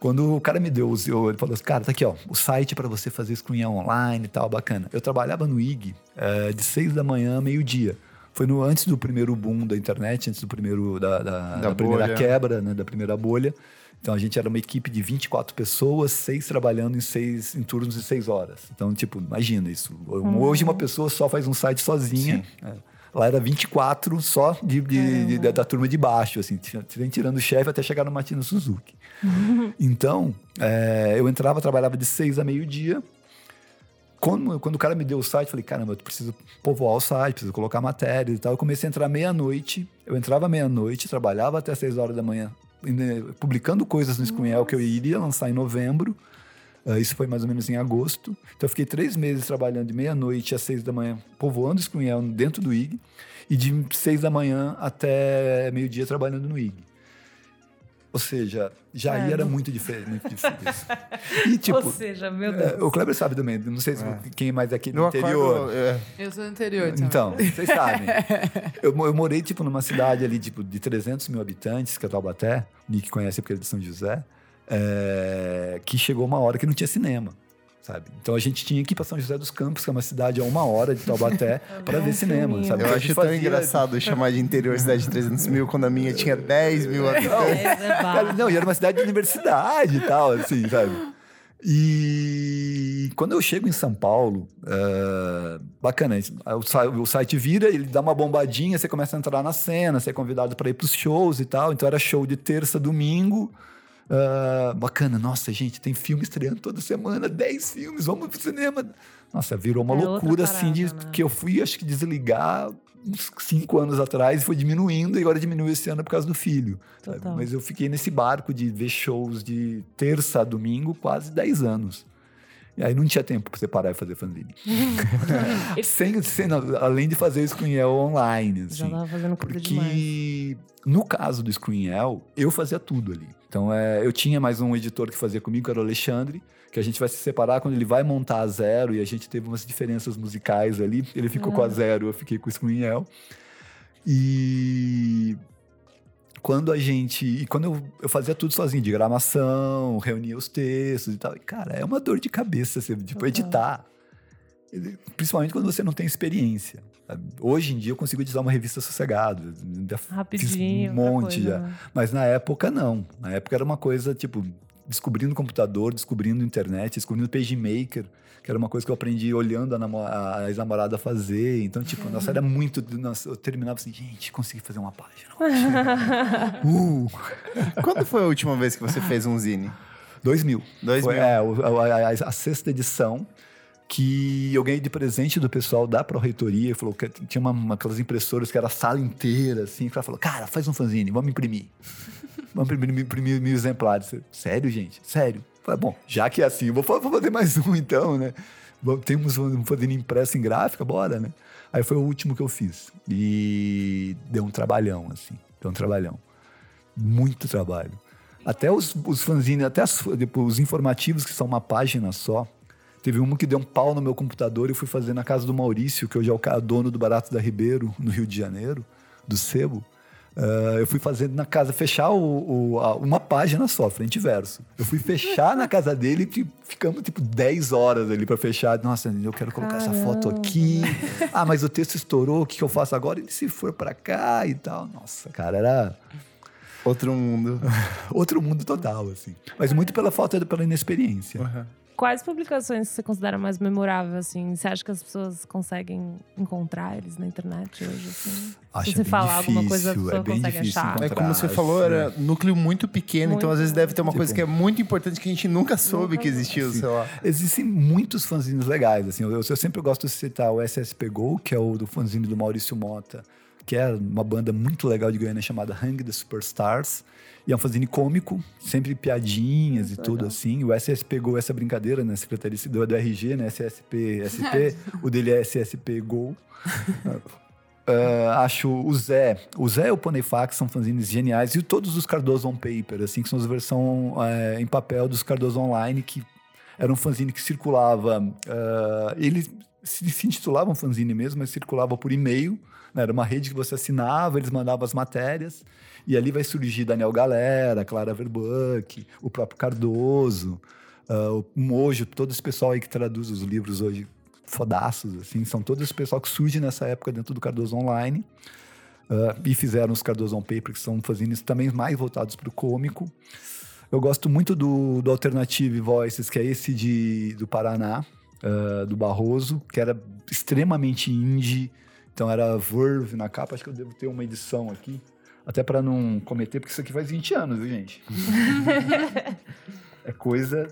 Quando o cara me deu, eu- ele falou assim, cara, tá aqui, ó, o site para você fazer screen online e tal, bacana. Eu trabalhava no IG eh, de seis da manhã a meio-dia. Foi no, antes do primeiro boom da internet, antes do primeiro, da, da- da primeira bolha. quebra, né, da primeira bolha. Então a gente era uma equipe de 24 pessoas, seis trabalhando em seis em turnos de seis horas. Então, tipo, imagina isso. Hoje uma pessoa só faz um site sozinha. É. Lá era 24 só de, de- de- da, da turma de baixo, assim, tira- tira- tirando o chefe até chegar no Martino Suzuki. Então, é, eu entrava, trabalhava de seis a meio-dia. Quando, quando o cara me deu o site, eu falei, caramba, eu preciso povoar o site, preciso colocar matéria e tal. Eu comecei a entrar meia-noite. Eu entrava meia-noite, trabalhava até seis horas da manhã, publicando coisas no Screenel que eu iria lançar em novembro. Ah, isso foi mais ou menos em agosto. Então eu fiquei três meses trabalhando de meia-noite às seis da manhã, povoando o Screenel dentro do IG. E de seis da manhã até meio-dia trabalhando no IG. Ou seja, já aí É, era não- muito diferente. Muito [laughs] difícil. E tipo, Ou seja, meu Deus. é, o Kleber sabe também, não sei se quem mais é aqui no Eu interior. acordo. é, Eu sou do interior também. Então, vocês sabem. [laughs] Eu, eu morei, tipo, numa cidade ali, tipo, de 300 mil habitantes, que é Taubaté. Nick conhece porque é de São José. é, que chegou uma hora que não tinha cinema, sabe? Então a gente tinha que ir para São José dos Campos, que é uma cidade a uma hora de Taubaté, [laughs] para ver cinema, sabe? eu acho gente tão fazia- engraçado chamar de interior cidade de 300 mil quando a minha tinha 10 mil habitantes. É, é Cara, barra. não, e era uma cidade de universidade e tal, assim, sabe? E quando eu chego em São Paulo, é, bacana, o site vira, ele dá uma bombadinha, você começa a entrar na cena, você é convidado para ir para os shows e tal. Então era show de terça, domingo. É, bacana, nossa, gente, tem filme estreando toda semana, 10 filmes, vamos pro cinema. Nossa, virou uma É loucura assim de parada, né? que eu fui, acho que, desligar uns cinco anos atrás e foi diminuindo, e agora diminuiu esse ano por causa do filho. Mas eu fiquei nesse barco de ver shows de terça a domingo quase 10 anos. E aí não tinha tempo para você parar e fazer fanzine. [laughs] [laughs] sem, sem, não, além de fazer o Screenel online. Já Assim, tava fazendo coisa demais. porque no caso do Screenel, eu fazia tudo ali. Então é, eu tinha mais um editor que fazia comigo, que era o Alexandre, que a gente vai se separar quando ele vai montar a zero, e a gente teve umas diferenças musicais ali. Ele ficou com a zero, eu fiquei com o Screenel. E quando a gente. E quando eu, eu fazia tudo sozinho, de gravação, reunia os textos e tal. E, cara, é uma dor de cabeça, assim, tipo, Total. editar. Principalmente quando você não tem experiência. Hoje em dia eu consigo editar uma revista sossegado. já fiz Rapidinho. um monte coisa, já. né? Mas na época não. Na época era uma coisa, tipo, descobrindo computador, descobrindo internet, descobrindo PageMaker, que era uma coisa que eu aprendi olhando a, a ex-namorada fazer. Então, tipo, nossa, era muito. Nossa, eu terminava assim, gente, consegui fazer uma página. [laughs] uh, Quando foi a última vez que você fez um zine? 2000. 2000. Foi, é, a, a- a sexta edição que eu ganhei de presente do pessoal da Pró-Reitoria. Falou que tinha uma, uma- aquelas impressoras que era a sala inteira, assim. O cara falou, cara, faz um fanzine, vamos imprimir. Vamos imprimir, imprimir mil exemplares. Sério, gente? Sério? Falei, bom, já que é assim, vou, vou fazer mais [laughs] um então, né? Temos um fanzine impresso em gráfica, bora, né? Aí foi o último que eu fiz. E deu um trabalhão, assim. Deu um trabalhão. Muito trabalho. Até os, os fanzines, até as- tipo, os informativos, que são uma página só. Teve um que deu um pau no meu computador e fui fazer na casa do Maurício, que hoje é o dono do Barato da Ribeiro, no Rio de Janeiro, do Sebo. Ah, eu fui fazer na casa, fechar o- o- a- uma página só, frente e verso. Eu fui fechar na casa dele e tipo, ficamos tipo 10 horas ali para fechar. Nossa, eu quero colocar essa foto aqui. Ah, mas o texto estourou, o que, que eu faço agora? Ele se for para cá e tal. Nossa, cara, era Outro mundo. [laughs] outro mundo total, assim. Mas muito pela falta, pela inexperiência. Quais publicações você considera mais memorável, assim? Você acha que as pessoas conseguem encontrar eles na internet hoje, assim? Acho Se você falar alguma coisa, a difícil, pessoa é bem consegue difícil achar. encontrar. É como você falou, é. era núcleo muito pequeno, então Muito. às vezes deve ter uma Tipo, coisa que é muito importante que a gente nunca soube Nunca que existiu, sei lá. Existem muitos fanzines legais, assim. Eu, eu sempre gosto de citar o SSP Go, que é o do fanzine do Maurício Mota, que é uma banda muito legal de Goiânia chamada Hang the Superstars. E é um fanzine cômico, sempre piadinhas e tudo assim. O SSP Go, essa brincadeira, né? Secretaria do, do RG, né? SSP, SP. [laughs] o dele é SSP Go. [laughs] Ah, acho o Zé, o Zé e o Ponyfax são fanzines geniais e todos os Cardoso on Paper, assim, que são as versões em papel dos Cardoso Online, que Era um fanzine que circulava. Uh, ele se, se intitulava um fanzine mesmo, mas circulava por e-mail. Né? Era uma rede que você assinava, eles mandavam as matérias. E ali vai surgir Daniel Galera, Clara Verbuck, o próprio Cardoso, uh, o Mojo, todo esse pessoal aí que traduz os livros hoje, fodaços, assim, são todo esse pessoal que surge nessa época dentro do Cardoso Online. Uh, e fizeram os Cardoso on Paper, que são fanzines também mais voltados para o cômico. Eu gosto muito do, do Alternative Voices, que é esse de, do Paraná, uh, do Barroso, que era extremamente indie. Então era Verve na capa, acho que eu devo ter uma edição aqui. Até para não cometer, porque isso aqui faz 20 anos, viu, gente? [laughs] é coisa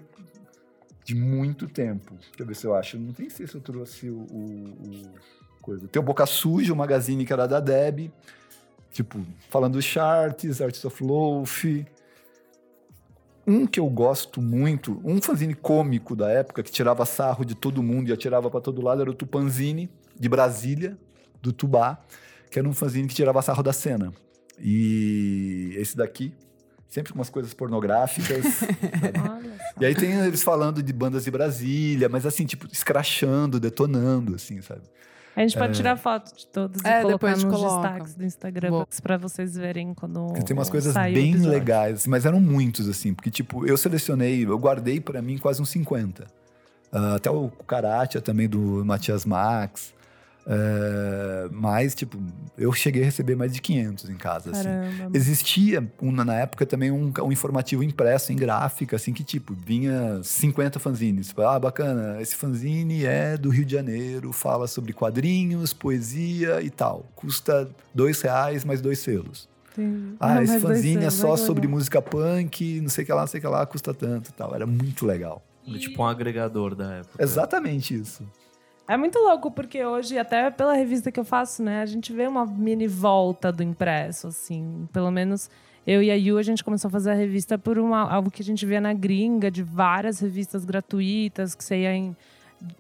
de muito tempo. Deixa eu ver se eu acho. Não tem se eu trouxe o, o, o coisa. Tem o Boca Suja, o magazine que era da Deb. Tipo, falando charts, Artists of Loaf. Um que eu gosto muito, um fanzine cômico da época, que tirava sarro de todo mundo e atirava para todo lado, era o Tupanzine, de Brasília, do Tubá, que era um fanzine que tirava sarro da cena. E esse daqui, sempre com umas coisas pornográficas. [laughs] e aí tem eles falando de bandas de Brasília, mas assim, tipo, escrachando, detonando, assim, sabe? A gente pode é. tirar foto de todos é, e colocar nos coloca. destaques do Instagram para vocês verem quando Tem umas coisas bem legais, mas eram muitos, assim. Porque, tipo, eu selecionei, eu guardei para mim quase uns 50. Uh, ah, até o Karatia também, do Matias Max. Uh, mas, tipo, eu cheguei a receber mais de 500 em casa, assim. Existia, um, na época, também um, um, informativo impresso em gráfica, assim, que, tipo, vinha 50 fanzines. Tipo, ah, bacana, esse fanzine é do Rio de Janeiro, fala sobre quadrinhos, poesia e tal. Custa dois reais mais dois selos. Sim. Ah, não, esse fanzine é só sobre música punk, não sei o que lá, não sei o que lá, custa tanto e tal. Era muito legal. E... Tipo um agregador da época. Exatamente isso. É muito louco, porque hoje, até pela revista que eu faço, né, a gente vê uma mini volta do impresso, assim. Pelo menos eu e a Yu, a gente começou a fazer a revista por uma, algo que a gente via na gringa, de várias revistas gratuitas, que você ia em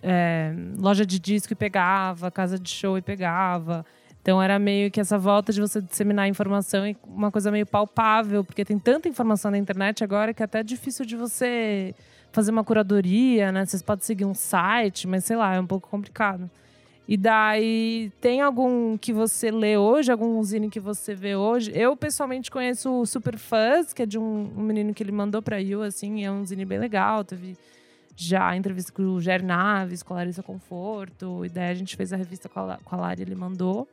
é, loja de disco e pegava, casa de show e pegava. Então era meio que essa volta de você disseminar informação e uma coisa meio palpável, porque tem tanta informação na internet agora que é até difícil de você fazer uma curadoria, né? Vocês podem seguir um site, mas sei lá, é um pouco complicado. E daí, tem algum que você lê hoje, algum zine que você vê hoje? Eu, pessoalmente, conheço o Super Fuzz, que é de um, um menino que ele mandou pra You, assim, é um zine bem legal. Teve já entrevista com o Ger Naves, com a Larissa Conforto. E daí a gente fez a revista com a, com a Lari, ele mandou.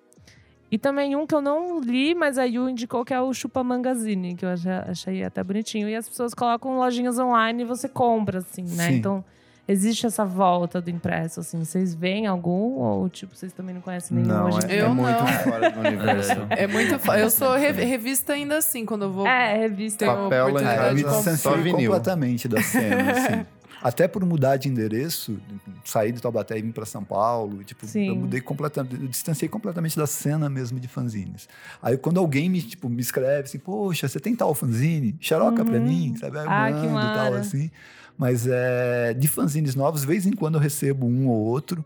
E também um que eu não li, mas a Yu indicou que é o Chupa Mangazine, que eu achei até bonitinho. E as pessoas colocam lojinhas online e você compra, assim, né? Sim. Então, existe essa volta do impresso, assim. Vocês veem algum? Ou, tipo, vocês também não conhecem nenhum não, hoje? É, eu é muito não. fora do universo. É, [laughs] é muito Eu sou re revista ainda assim, quando eu vou... É, revista. Papel, lá em casa, só vinil. completamente da cena, assim. [laughs] Até por mudar de endereço, sair de Taubaté e vir para São Paulo, tipo, Sim. eu mudei completamente, eu distanciei completamente da cena mesmo de fanzines. Aí quando alguém me, tipo, me escreve assim, poxa, você tem tal fanzine? Xaroca uhum. para mim, sabe? Aí ah, mando, que tal assim. Mas é, de fanzines novos, de vez em quando eu recebo um ou outro,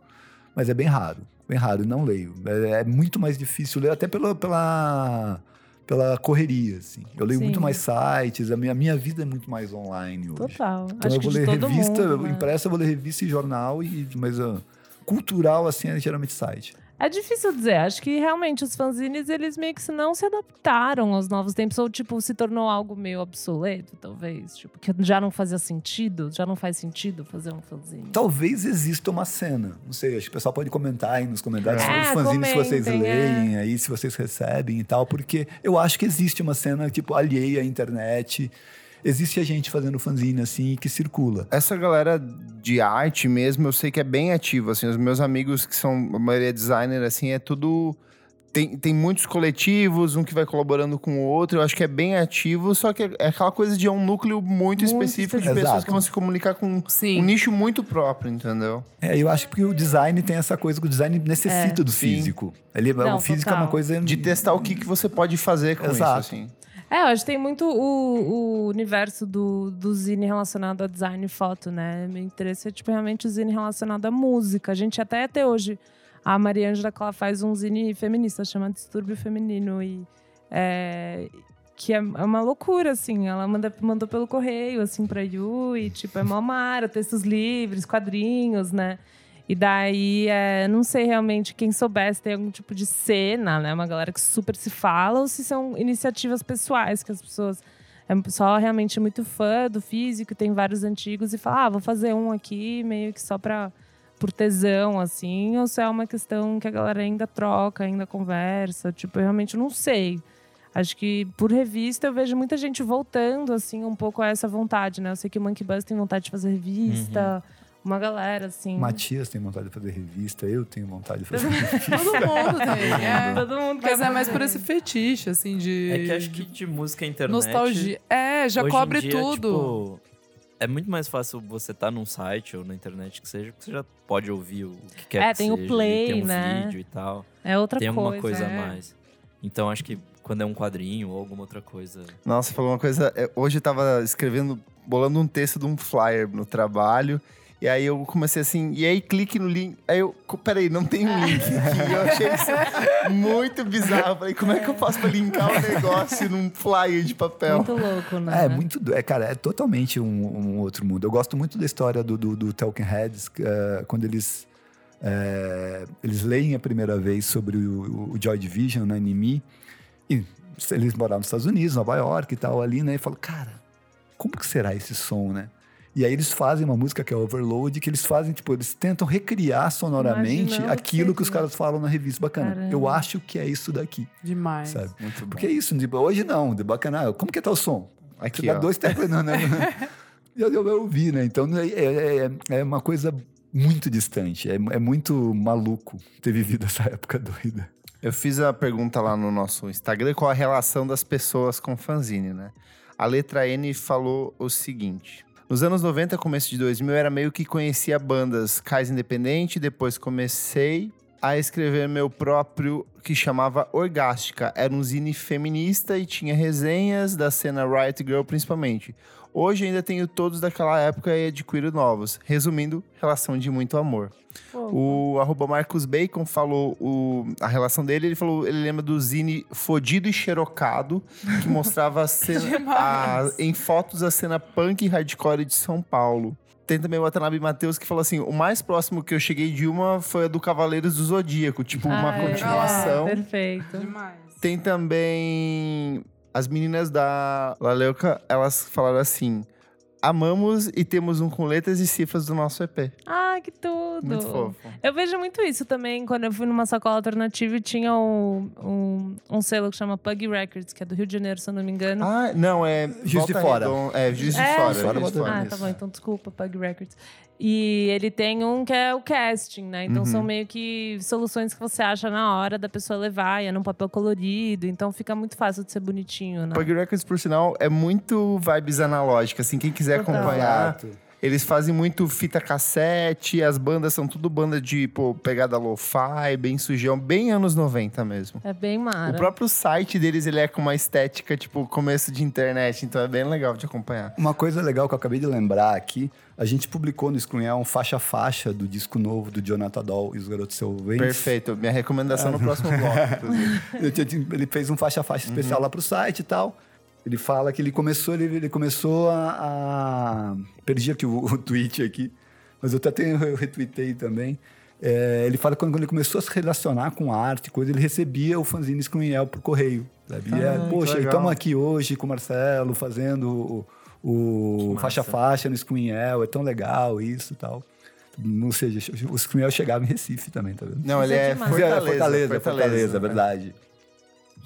mas é bem raro, bem raro, não leio. É, é muito mais difícil ler, até pela, pela pela correria, assim. Eu leio Sim. muito mais sites, a minha, minha vida é muito mais online hoje. Total. Então Acho eu vou ler revista, mundo, né? impressa, eu vou ler revista e jornal, e, mas uh, cultural, assim, é geralmente site. É difícil dizer. Acho que realmente os fanzines, eles meio que não se adaptaram aos novos tempos. Ou, tipo, se tornou algo meio obsoleto, talvez. Tipo, que já não fazia sentido. Já não faz sentido fazer um fanzine. Talvez exista uma cena. Não sei, acho que o pessoal pode comentar aí nos comentários é, os fanzines que vocês leem, é. aí, se vocês recebem e tal. Porque eu acho que existe uma cena, tipo, alheia à internet existe a gente fazendo fanzine assim que circula. Essa galera de arte mesmo, eu sei que é bem ativa, assim, os meus amigos que são, a maioria designer, assim, é tudo... Tem, tem muitos coletivos, um que vai colaborando com o outro, eu acho que é bem ativo, só que é aquela coisa de um núcleo muito, muito específico de pessoas que vão se comunicar com Sim. um nicho muito próprio, entendeu? É, eu acho que o design tem essa coisa que o design necessita é, do físico. Ele, Não, o físico total. é uma coisa... De testar o que, que você pode fazer com Exato. isso, assim. É, hoje tem muito o, o universo do, do zine relacionado a design e foto, né? Meu interesse é tipo, realmente o zine relacionado à música. A gente até até hoje, a Maria Ângela, ela faz um zine feminista, chama Distúrbio Feminino. E, é, que é, é uma loucura, assim. Ela manda, mandou pelo correio, assim, pra Yui. Tipo, é mó mara, textos livres, quadrinhos, né? E daí, é, não sei realmente quem soubesse tem algum tipo de cena, né? Uma galera que super se fala, ou se são iniciativas pessoais que as pessoas. É pessoal realmente muito fã do físico, tem vários antigos e fala, ah, vou fazer um aqui, meio que só pra, por tesão, assim, ou se é uma questão que a galera ainda troca, ainda conversa. Tipo, eu realmente não sei. Acho que por revista eu vejo muita gente voltando, assim, um pouco a essa vontade, né? Eu sei que o Monkey Bus tem vontade de fazer revista. Uma galera, assim. Matias tem vontade de fazer revista, eu tenho vontade de fazer [laughs] revista. Todo mundo tem. É. Todo mundo Mas é mais por esse fetiche, assim, de. É que acho que de música internet. Nostalgia. É, já hoje em cobre dia, tudo. tipo, é muito mais fácil você estar num site ou na internet que seja, porque você já pode ouvir o que quer É, que tem o seja, e play, tem um né? vídeo e tal. É outra tem coisa. alguma coisa é. a mais. Então acho que quando é um quadrinho ou alguma outra coisa. Nossa, falou uma coisa. é, Hoje eu tava escrevendo, bolando um texto de um flyer no trabalho. E aí eu comecei assim, e aí clique no link. Aí eu, peraí, não tem um link aqui. Eu achei isso [laughs] muito bizarro. Falei, como é que eu faço pra linkar o [laughs] negócio num flyer de papel? Muito louco, né? É, muito. É, cara, é totalmente um, um outro mundo. Eu gosto muito da história do, do, do Talking Heads, eh, quando eles. eh, eles leem a primeira vez sobre o, o Joy Division na Anime. E eles moravam nos Estados Unidos, Nova York e tal, ali, né? E falam, cara, como que será esse som, né? E aí eles fazem uma música que é Overload, que eles fazem, tipo, eles tentam recriar sonoramente Imaginando aquilo que que os caras falam na revista bacana. Caramba. Eu acho que é isso daqui, Demais. sabe? Muito bom. Porque é isso, tipo, hoje não, de bacana, como que tá o som? Aqui, Você dá ó. dois teclas, não, não, não. [laughs] eu, eu, eu ouvi, né? Então é, é, é- é uma coisa muito distante. É, é muito maluco ter vivido essa época doida. Eu fiz a pergunta lá no nosso Instagram qual a relação das pessoas com fanzine, né? A letra N falou o seguinte. Nos anos 90, começo de 2000, eu era meio que conhecia bandas Cais Independente, depois comecei a escrever meu próprio, que chamava Orgástica. Era um zine feminista e tinha resenhas da cena Riot Girl principalmente. Hoje ainda tenho todos daquela época e adquiro novos. Resumindo, relação de muito amor. Pô, O arroba Marcos Bacon falou o- a relação dele. Ele falou, ele lembra do Zine Fodido e Xerocado, que mostrava a [laughs] cena, a- em fotos a cena punk e hardcore de São Paulo. Tem também o Watanabe Matheus que falou assim: o mais próximo que eu cheguei de uma foi a do Cavaleiros do Zodíaco, tipo uma ah, é, continuação. é, perfeito. Demais. Tem também as meninas da Laleuca, elas falaram assim: amamos e temos um com letras e cifras do nosso EP. Ah, que tudo! Muito fofo. Eu vejo muito isso também quando eu fui numa sacola alternativa e tinha um, um, um selo que chama Pug Records, que é do Rio de Janeiro, se eu não me engano. Ah, não, é. Juiz de Fora. Redonda- É, Juiz de É? Fora. Fora, Juiz de Volta Ah, Fora. tá bom, então desculpa, Pug Records. E ele tem um que é o casting, né? Então são meio que soluções que você acha na hora da pessoa levar, e é num papel colorido, então fica muito fácil de ser bonitinho, né? Pug Records, por sinal, é muito vibes analógicas. Assim, quem quiser Acompanhar, eles fazem muito fita cassete, as bandas são tudo banda de pô, pegada lo-fi, bem sujão, bem anos 90 mesmo. É bem mara. O próprio site deles, ele é com uma estética, tipo, começo de internet, então é bem legal de acompanhar. Uma coisa legal que eu acabei de lembrar aqui, a gente publicou no Screenel um faixa-faixa do disco novo do Jonathan Doll e os Garotos Selvagens. Perfeito. Minha recomendação no próximo bloco, [laughs] ele fez um faixa-faixa especial lá pro site e tal. Ele fala que ele começou, ele, ele começou a, a- Perdi aqui o, [laughs] o tweet aqui, mas eu até tenho, eu retuitei também. É, ele fala que quando ele começou a se relacionar com arte, coisa, ele recebia o fanzine Screenel por correio. Sabe? E é, Ah, que Poxa, estamos aqui hoje com o Marcelo fazendo o- o massa. faixa-faixa no Screenel, é tão legal isso e tal. Ou seja, o Screenel chegava em Recife também, tá vendo? Não, ele Isso é é demais. Fortaleza. Fortaleza, Fortaleza, é verdade.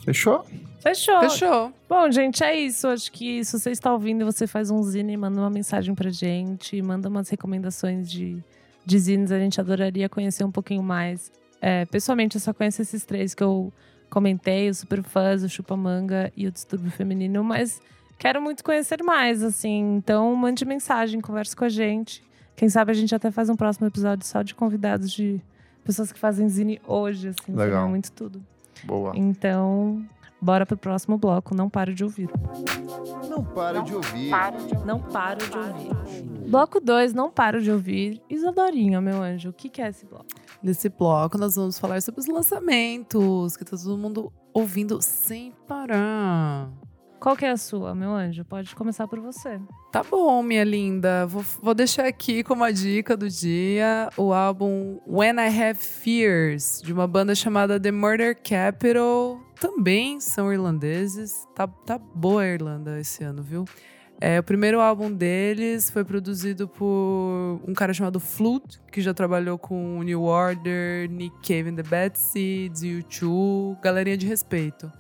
Fechou? Fechou. Fechou. Bom, gente, é isso. Acho que se você está ouvindo e você faz um zine, manda uma mensagem pra gente, manda umas recomendações de, de zines. A gente adoraria conhecer um pouquinho mais. É, pessoalmente, eu só conheço esses três que eu comentei: o Super Fuzz, o Chupa Manga e o Distúrbio Feminino, mas quero muito conhecer mais, assim. Então, mande mensagem, converse com a gente. Quem sabe a gente até faz um próximo episódio só de convidados de pessoas que fazem zine hoje, assim. Legal. muito tudo. Boa. Então, bora pro próximo bloco. Não paro de ouvir. Não para de ouvir. Não paro de ouvir. Bloco 2, não paro de ouvir. Isadorinha, meu anjo, o que, que é esse bloco? Nesse bloco, nós vamos falar sobre os lançamentos que tá todo mundo ouvindo sem parar. Qual que é a sua, meu anjo? Pode começar por você. Tá bom, minha linda. Vou, vou deixar aqui como a dica do dia o álbum When I Have Fears, de uma banda chamada The Murder Capital. Também são irlandeses. Tá, tá boa a Irlanda esse ano, viu? É, o primeiro álbum deles foi produzido por um cara chamado Flute, que já trabalhou com New Order, Nick Cave and the Bad Seeds, U2, galerinha de respeito.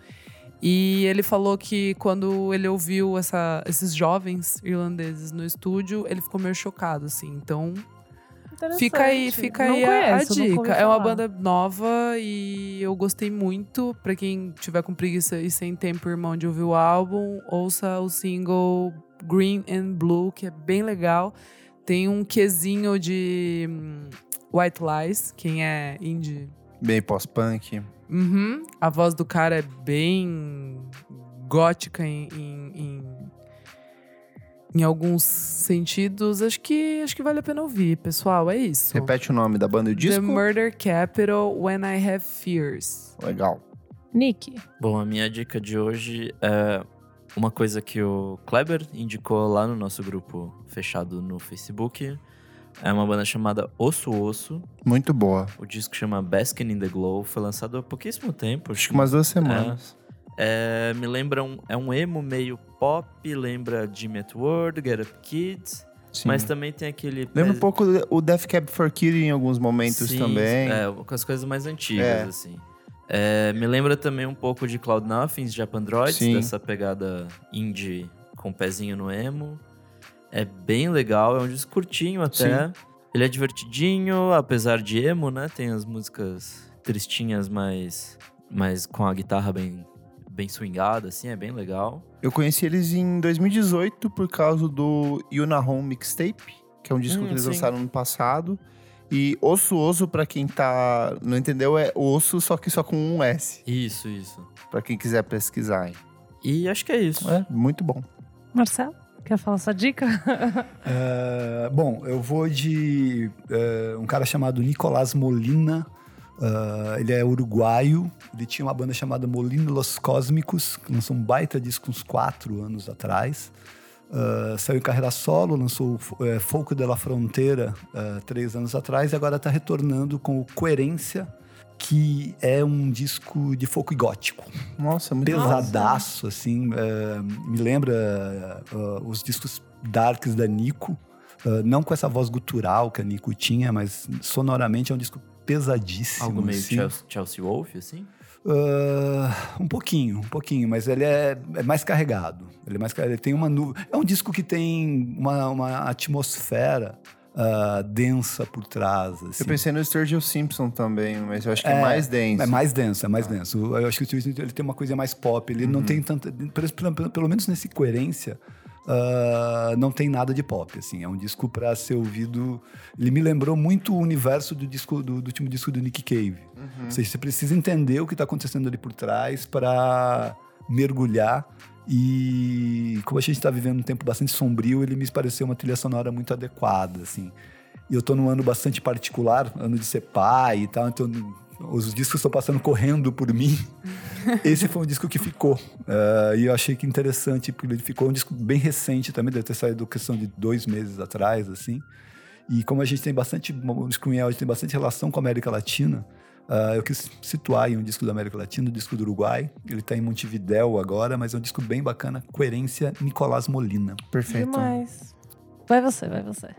E ele falou que quando ele ouviu essa, esses jovens irlandeses no estúdio, ele ficou meio chocado, assim. Então, fica aí, fica Não aí a- conheço, a, dica. É uma banda nova e eu gostei muito. Pra quem tiver com preguiça e sem tempo, irmão, de ouvir o álbum, ouça o single Green and Blue, que é bem legal. Tem um quesinho de hum, White Lies, quem é indie Bem pós-punk. Uhum. A voz do cara é bem gótica em, em, em, em alguns sentidos. Acho que, acho que vale a pena ouvir, pessoal. É isso. Repete o nome da banda e o The disco. Murder Capital When I Have Fears. Legal. Nick. Bom, a minha dica de hoje é uma coisa que o Kleber indicou lá no nosso grupo fechado no Facebook. É uma banda chamada Osso Osso. Muito boa. O disco chama Basking in the Glow. Foi lançado há pouquíssimo tempo. Acho que umas duas semanas. É, me lembra um, é um emo meio pop, lembra Jimmy at World, Get Up Kids, Sim. mas também tem aquele Lembra um pouco o Death Cab for Cutie em alguns momentos Sim, também. É, com as coisas mais antigas, É. assim. É, me lembra também um pouco de Cloud Nothings, Japan Droids, Sim. dessa pegada indie com um pezinho no emo. É bem legal, é um disco curtinho até. Ele é divertidinho, apesar de emo, né? Tem as músicas tristinhas, mas, mas com a guitarra bem, bem swingada, assim, é bem legal. Eu conheci eles em 2018 por causa do Yuna Home Mixtape, que é um disco Hum, que eles sim. lançaram no passado. E Osso Osso, pra quem tá não entendeu, é osso, só que só com um S. Isso, isso. Pra quem quiser pesquisar. hein. E acho que é isso. É, muito bom. Marcelo, quer falar sua dica? [laughs] É, bom, eu vou de é, um cara chamado Nicolás Molina. Ah, ele é uruguaio. Ele tinha uma banda chamada Molina Los Cósmicos, que lançou um baita disco uns quatro anos atrás. Ah, saiu em carreira solo, lançou é, Foco de la Fronteira ah, três anos atrás e agora está retornando com o Coerência, que é um disco de folk e gótico Nossa, muito bom. pesadaço, assim. é, me lembra é, os discos darks da Nico. é, não com essa voz gutural que a Nico tinha, mas sonoramente é um disco pesadíssimo. Algo meio assim. Chelsea, Chelsea Wolf, assim? Ah, um pouquinho, um pouquinho, mas ele é, é mais carregado. Ele é mais ele tem uma nuvem. É um disco que tem uma, uma atmosfera ah, densa por trás. Assim. Eu pensei no Sturgill Simpson também, mas eu acho que é, mais denso. É mais denso, é mais denso. Eu acho que o Smith, ele tem uma coisa mais pop. Ele não tem tanta. Pelo, pelo- pelo menos nesse coerência, ah, não tem nada de pop. Assim, é um disco para ser ouvido. Ele me lembrou muito o universo do disco do, do último disco do Nick Cave. Ou seja, você precisa entender o que está acontecendo ali por trás para mergulhar. E como a gente está vivendo um tempo bastante sombrio, ele me pareceu uma trilha sonora muito adequada, assim. E eu tô num ano bastante particular, ano de ser pai e tal, então os discos estão passando correndo por mim. [laughs] Esse foi um disco que ficou. Ah, e eu achei que interessante, porque ele ficou um disco bem recente também, deve ter saído questão de dois meses atrás, assim. E como a gente tem bastante, o Miel, a gente tem bastante relação com a América Latina, ah, eu quis situar aí um disco da América Latina, um disco do Uruguai. Ele está em Montevidéu agora, mas é um disco bem bacana, Coerência Nicolás Molina. Perfeito. Demais. Vai você, vai você.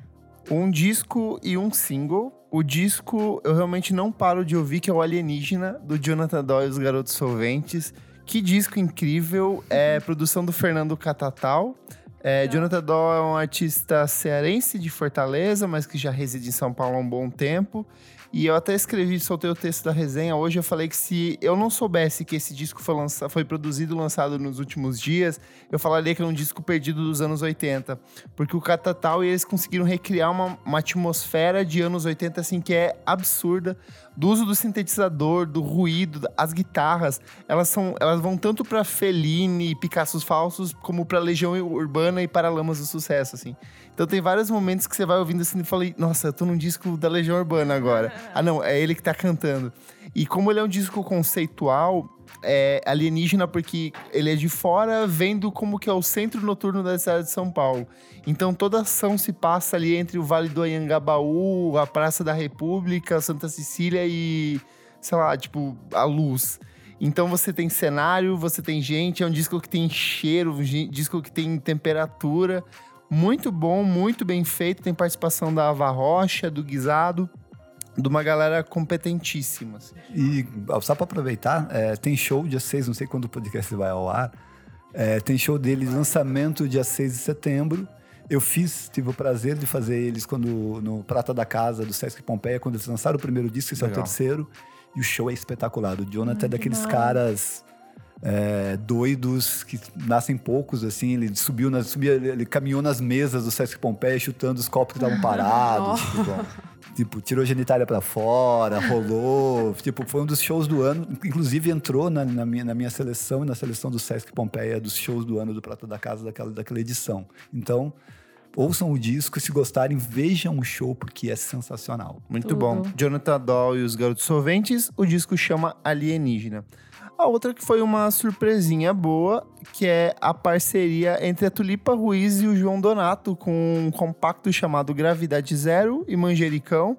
Um disco e um single. O disco eu realmente não paro de ouvir, que é o Alienígena, do Jonathan Doyle e os Garotos Solventes. Que disco incrível. É produção do Fernando Catatal. É, Jonathan Doyle é um artista cearense de Fortaleza, mas que já reside em São Paulo há um bom tempo. E eu até escrevi, soltei o texto da resenha hoje. Eu falei que se eu não soubesse que esse disco foi, lança, foi produzido e lançado nos últimos dias, eu falaria que é um disco perdido dos anos 80. Porque o Catatal e eles conseguiram recriar uma, uma atmosfera de anos 80 assim que é absurda. Do uso do sintetizador, do ruído, as guitarras, elas são, elas vão tanto para Fellini, Picassos falsos, como para Legião Urbana e Paralamas do Sucesso, assim. Então tem vários momentos que você vai ouvindo assim e fala, nossa, eu tô num disco da Legião Urbana agora. [laughs] ah, não, é ele que tá cantando. E como ele é um disco conceitual, é alienígena porque ele é de fora, vendo como que é o centro noturno da cidade de São Paulo. Então toda a ação se passa ali entre o Vale do Anhangabaú, a Praça da República, Santa Cecília e, sei lá, tipo, a luz. Então você tem cenário, você tem gente, é um disco que tem cheiro, um disco que tem temperatura. Muito bom, muito bem feito. Tem participação da Ava Rocha, do Guisado de uma galera competentíssima. Assim. E só para aproveitar, é, tem show dia 6, não sei quando o podcast vai ao ar. É, tem show deles, lançamento dia 6 de setembro. Eu fiz, tive o prazer de fazer eles quando no Prata da Casa do Sesc Pompeia, quando eles lançaram o primeiro disco, esse é o terceiro. E o show é espetacular. O Jonathan é daqueles caras é, doidos que nascem poucos, assim. Ele subiu, na, subia, ele caminhou nas mesas do Sesc Pompeia chutando os copos que estavam [laughs] parados. tipo, tipo, tirou genitália para fora, rolou. tipo, foi um dos shows do ano. Inclusive entrou na, na, minha, na minha seleção e na seleção do Sesc Pompeia dos shows do ano do Prata da Casa daquela, daquela edição. Então, ouçam o disco e se gostarem, vejam o show porque é sensacional. Muito Tudo. bom. Jonathan Doll e os Garotos Solventes, o disco chama Alienígena. A outra que foi uma surpresinha boa, que é a parceria entre a Tulipa Ruiz e o João Donato, com um compacto chamado Gravidade Zero e Manjericão.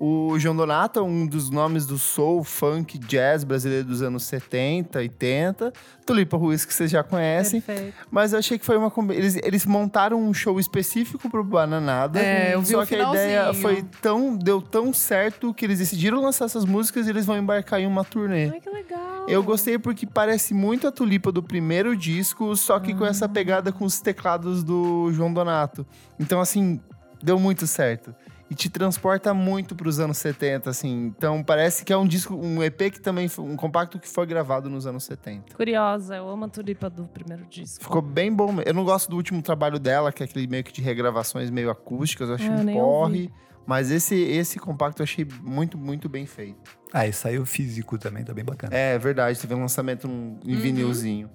O João Donato é um dos nomes do soul, funk, jazz brasileiro dos anos 70, 80. Tulipa Ruiz, que vocês já conhecem. Perfeito. Mas eu achei que foi uma. Eles, eles montaram um show específico pro Bananada. É, eu vi Só que a ideia foi tão. deu tão certo que eles decidiram lançar essas músicas e eles vão embarcar em uma turnê. Ai, que legal. Eu gostei porque parece muito a Tulipa do primeiro disco, só que com essa ah. pegada com os teclados do João Donato. Então, assim, deu muito certo e te transporta muito para os anos 70, assim. Então parece que é um disco, um EP que também um compacto que foi gravado nos anos 70. Curiosa, eu amo a tulipa do primeiro disco. Ficou bem bom. Eu não gosto do último trabalho dela, que é aquele meio que de regravações meio acústicas, eu achei ah, um porre. Ouvi. Mas esse, esse compacto eu achei muito, muito bem feito. Ah, e saiu físico também, tá bem bacana. É verdade, teve um lançamento em uhum. vinilzinho.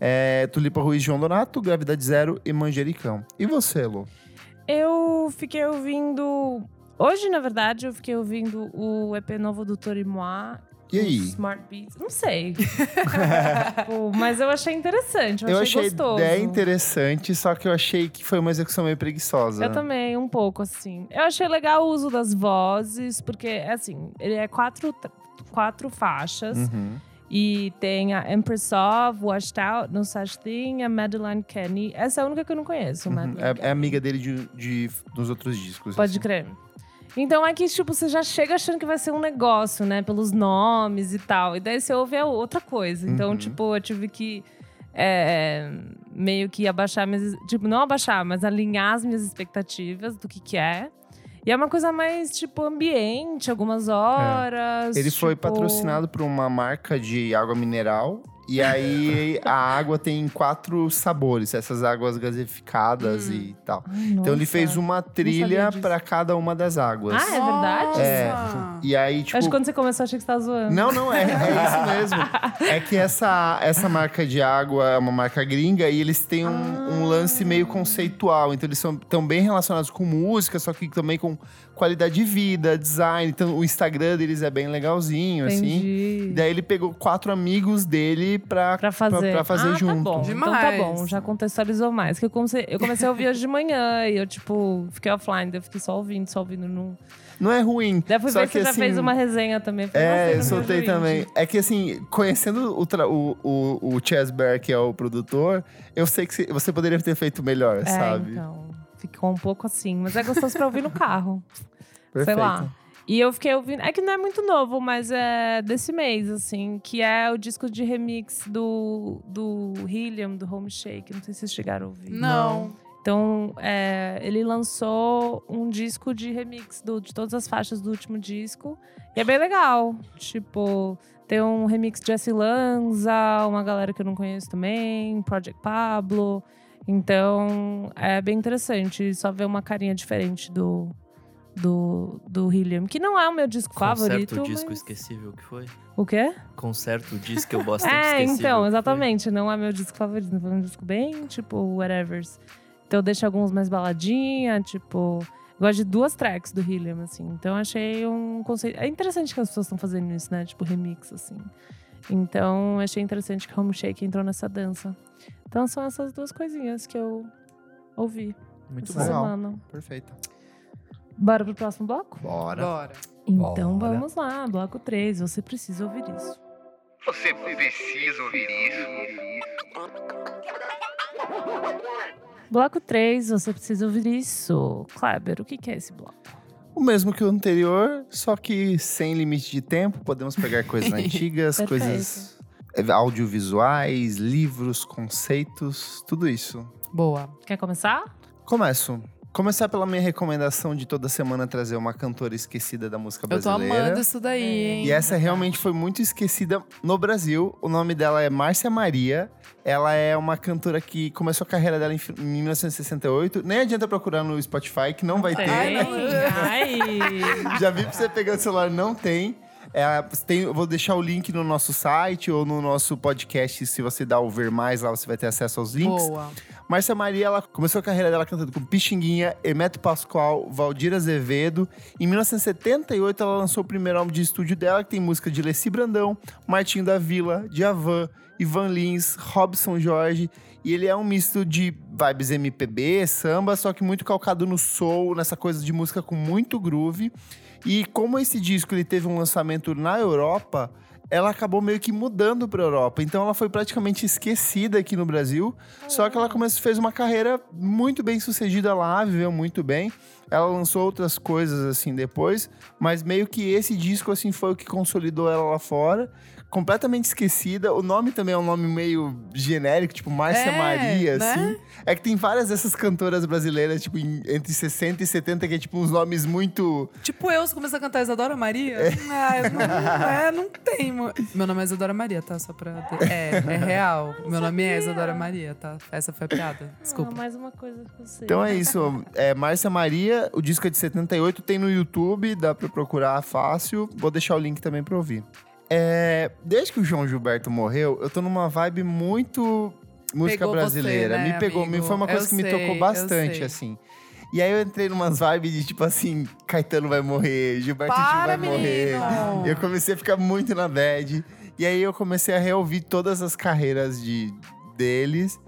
É, Tulipa Ruiz João Donato, Gravidade Zero e Manjericão. E você, Lu? Eu fiquei ouvindo. Hoje, na verdade, eu fiquei ouvindo o EP novo do Torimois. E aí? Smart Beats. Não sei. [laughs] mas eu achei interessante. Eu, eu achei, achei gostoso. ideia interessante, só que eu achei que foi uma execução meio preguiçosa. Eu também, um pouco, assim. Eu achei legal o uso das vozes, porque, assim, ele é quatro, quatro faixas. Uhum. E tem a Empress of, Washed Out, No Such Thing, a Madeline Kenny. Essa é a única que eu não conheço. Uhum. É, é, amiga dele de, de, dos outros discos. Pode assim. crer. Então é que, tipo, você já chega achando que vai ser um negócio, né? Pelos nomes e tal. E daí você ouve a outra coisa. Então, uhum. tipo, eu tive que é, meio que abaixar minhas. Tipo, não abaixar, mas alinhar as minhas expectativas do que, que é. E é uma coisa mais, tipo, ambiente, algumas horas. É. Ele tipo... foi patrocinado por uma marca de água mineral e aí a água tem quatro sabores, essas águas gasificadas hum. e tal. Ai, então ele fez uma trilha para cada uma das águas. Ah, é verdade? É. E aí, tipo. Acho que quando você começou, achei que você tava zoando. Não, não, é, é isso mesmo. é que essa, essa marca de água é uma marca gringa e eles têm um, ah. um lance meio conceitual. Então eles são tão bem relacionados com música, só que também com qualidade de vida, design. Então, o Instagram deles é bem legalzinho, assim. Entendi. assim. Daí ele pegou quatro amigos dele pra, pra fazer, pra, pra fazer ah, tá junto. Tá bom. Demais. Então tá bom, já contextualizou mais. Que eu comecei, eu comecei a ouvir hoje de manhã e eu, tipo, fiquei offline, daí eu fiquei só ouvindo, só ouvindo. Não, não é ruim. Daí fui só ver que, você assim, já fez uma resenha também. é, eu soltei também. É que assim, conhecendo o, o, o, o Chess Bear, que é o produtor, eu sei que você poderia ter feito melhor, é, sabe? Então, ficou um pouco assim. Mas é gostoso pra ouvir no carro. Perfeito. Sei lá. E eu fiquei ouvindo. É que não é muito novo, mas é desse mês, assim, que é o disco de remix do, do Helium, do Home Shake. Não sei se vocês chegaram a ouvir. Não. Então, é, ele lançou um disco de remix do, de todas as faixas do último disco. E é bem legal. Tipo, tem um remix de Jesse Lanza, uma galera que eu não conheço também, Project Pablo. Então, é bem interessante só ver uma carinha diferente do, do, do Helium, que não é o meu disco Concerto favorito. Concerto disco mas... esquecível que foi? O quê? Concerto disco que eu [laughs] gosto É, então, exatamente. Não é meu disco favorito. Foi um disco bem, tipo, whatevers. Então eu deixo alguns mais baladinha, tipo. Gosto de duas tracks do Helium, assim. Então achei um conceito. É interessante que as pessoas estão fazendo isso, né? Tipo, remix, assim. Então achei interessante que Home Shake entrou nessa dança. Então são essas duas coisinhas que eu ouvi Muito essa bom. Legal. semana. Perfeito. Bora pro próximo bloco? Bora. Bora. Então Bora. vamos lá, bloco 3. Você precisa ouvir isso. Você precisa ouvir isso. Bloco 3, você precisa ouvir isso. Kleber, o que é esse bloco? O mesmo que o anterior, só que sem limite de tempo. Podemos pegar coisas [laughs] antigas, coisas eh, audiovisuais, livros, conceitos, tudo isso. Boa. Quer começar? Começo. Começar pela minha recomendação de toda semana trazer uma cantora esquecida da música Eu tô brasileira. amando isso daí, hein? E essa realmente foi muito esquecida no Brasil. O nome dela é Márcia Maria. Ela é uma cantora que começou a carreira dela em fi- em 1968. Nem adianta procurar no Spotify, que não vai ter. Tem. Ai, Já vi pra você pegar o celular, não tem. É, tem. Vou deixar o link no nosso site ou no nosso podcast. Se você dá o ver mais lá, você vai ter acesso aos links. Boa. Márcia Maria, ela começou a carreira dela cantando com Pixinguinha, Hermeto Pascoal, Valdir Azevedo. Em 1978, ela lançou o primeiro álbum de estúdio dela, que tem música de Leci Brandão, Martinho da Vila, Djavan, Ivan Lins, Robson Jorge. E ele é um misto de vibes MPB, samba, só que muito calcado no soul, nessa coisa de música com muito groove. E como esse disco ele teve um lançamento na Europa, ela acabou meio que mudando para Europa. Então ela foi praticamente esquecida aqui no Brasil. Só que ela começou, fez uma carreira muito bem sucedida lá, viveu muito bem. Ela lançou outras coisas assim depois, mas meio que esse disco assim foi o que consolidou ela lá fora. Completamente esquecida. O nome também é um nome meio genérico, tipo Márcia É, Maria, né? assim. É que tem várias dessas cantoras brasileiras, tipo, em- entre 60 e 70, que é tipo uns nomes muito. Tipo eu, se começar a cantar Isadora Maria. [laughs] Ah, eu não, é, não tem. Meu nome é Isadora Maria, tá? Só pra. É, é real. Meu nome é Isadora Maria, tá? Essa foi a piada. Desculpa. Ah, mais uma coisa que. Então é isso. É Márcia Maria, o disco é de 78, tem no YouTube, dá pra procurar fácil. Vou deixar o link também pra ouvir. É, desde que o João Gilberto morreu, eu tô numa vibe muito música Pegou você, brasileira. né, me pegou, me amigo? foi uma coisa Eu que me sei, tocou eu bastante, assim. E aí eu entrei numas vibes de tipo assim, Caetano vai morrer, Gilberto Gil Para, vai morrer. menino! Eu comecei a ficar muito na bad. E aí eu comecei a reouvir todas as carreiras de, deles.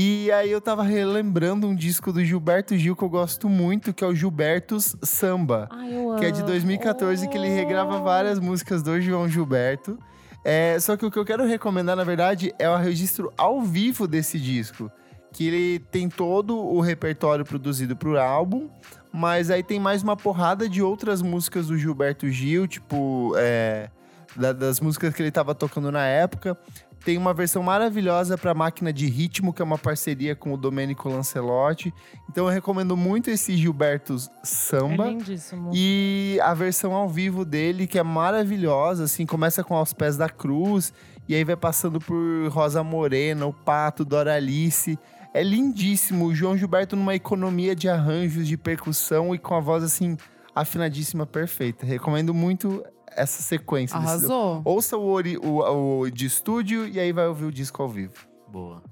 E aí eu tava relembrando um disco do Gilberto Gil que eu gosto muito, que é o Gilbertos Samba. Ai, eu Que é de amo. 2014, que ele regrava várias músicas do João Gilberto. É, só que o que eu quero recomendar, na verdade, é o registro ao vivo desse disco. Que ele tem todo o repertório produzido pro álbum, mas aí tem mais uma porrada de outras músicas do Gilberto Gil, tipo, é, da- das músicas que ele tava tocando na época. Tem uma versão maravilhosa para Máquina de Ritmo, que é uma parceria com o Domênico Lancelotti. Então eu recomendo muito esse Gilbertos Samba. É lindíssimo. E a versão ao vivo dele, que é maravilhosa, assim, começa com Aos Pés da Cruz, e aí vai passando por Rosa Morena, o Pato, Doralice. É lindíssimo. O João Gilberto numa economia de arranjos, de percussão e com a voz, assim, afinadíssima, perfeita. Recomendo muito essa sequência. desse- Arrasou. Ouça o, ori- o, o de estúdio e aí vai ouvir o disco ao vivo. Boa.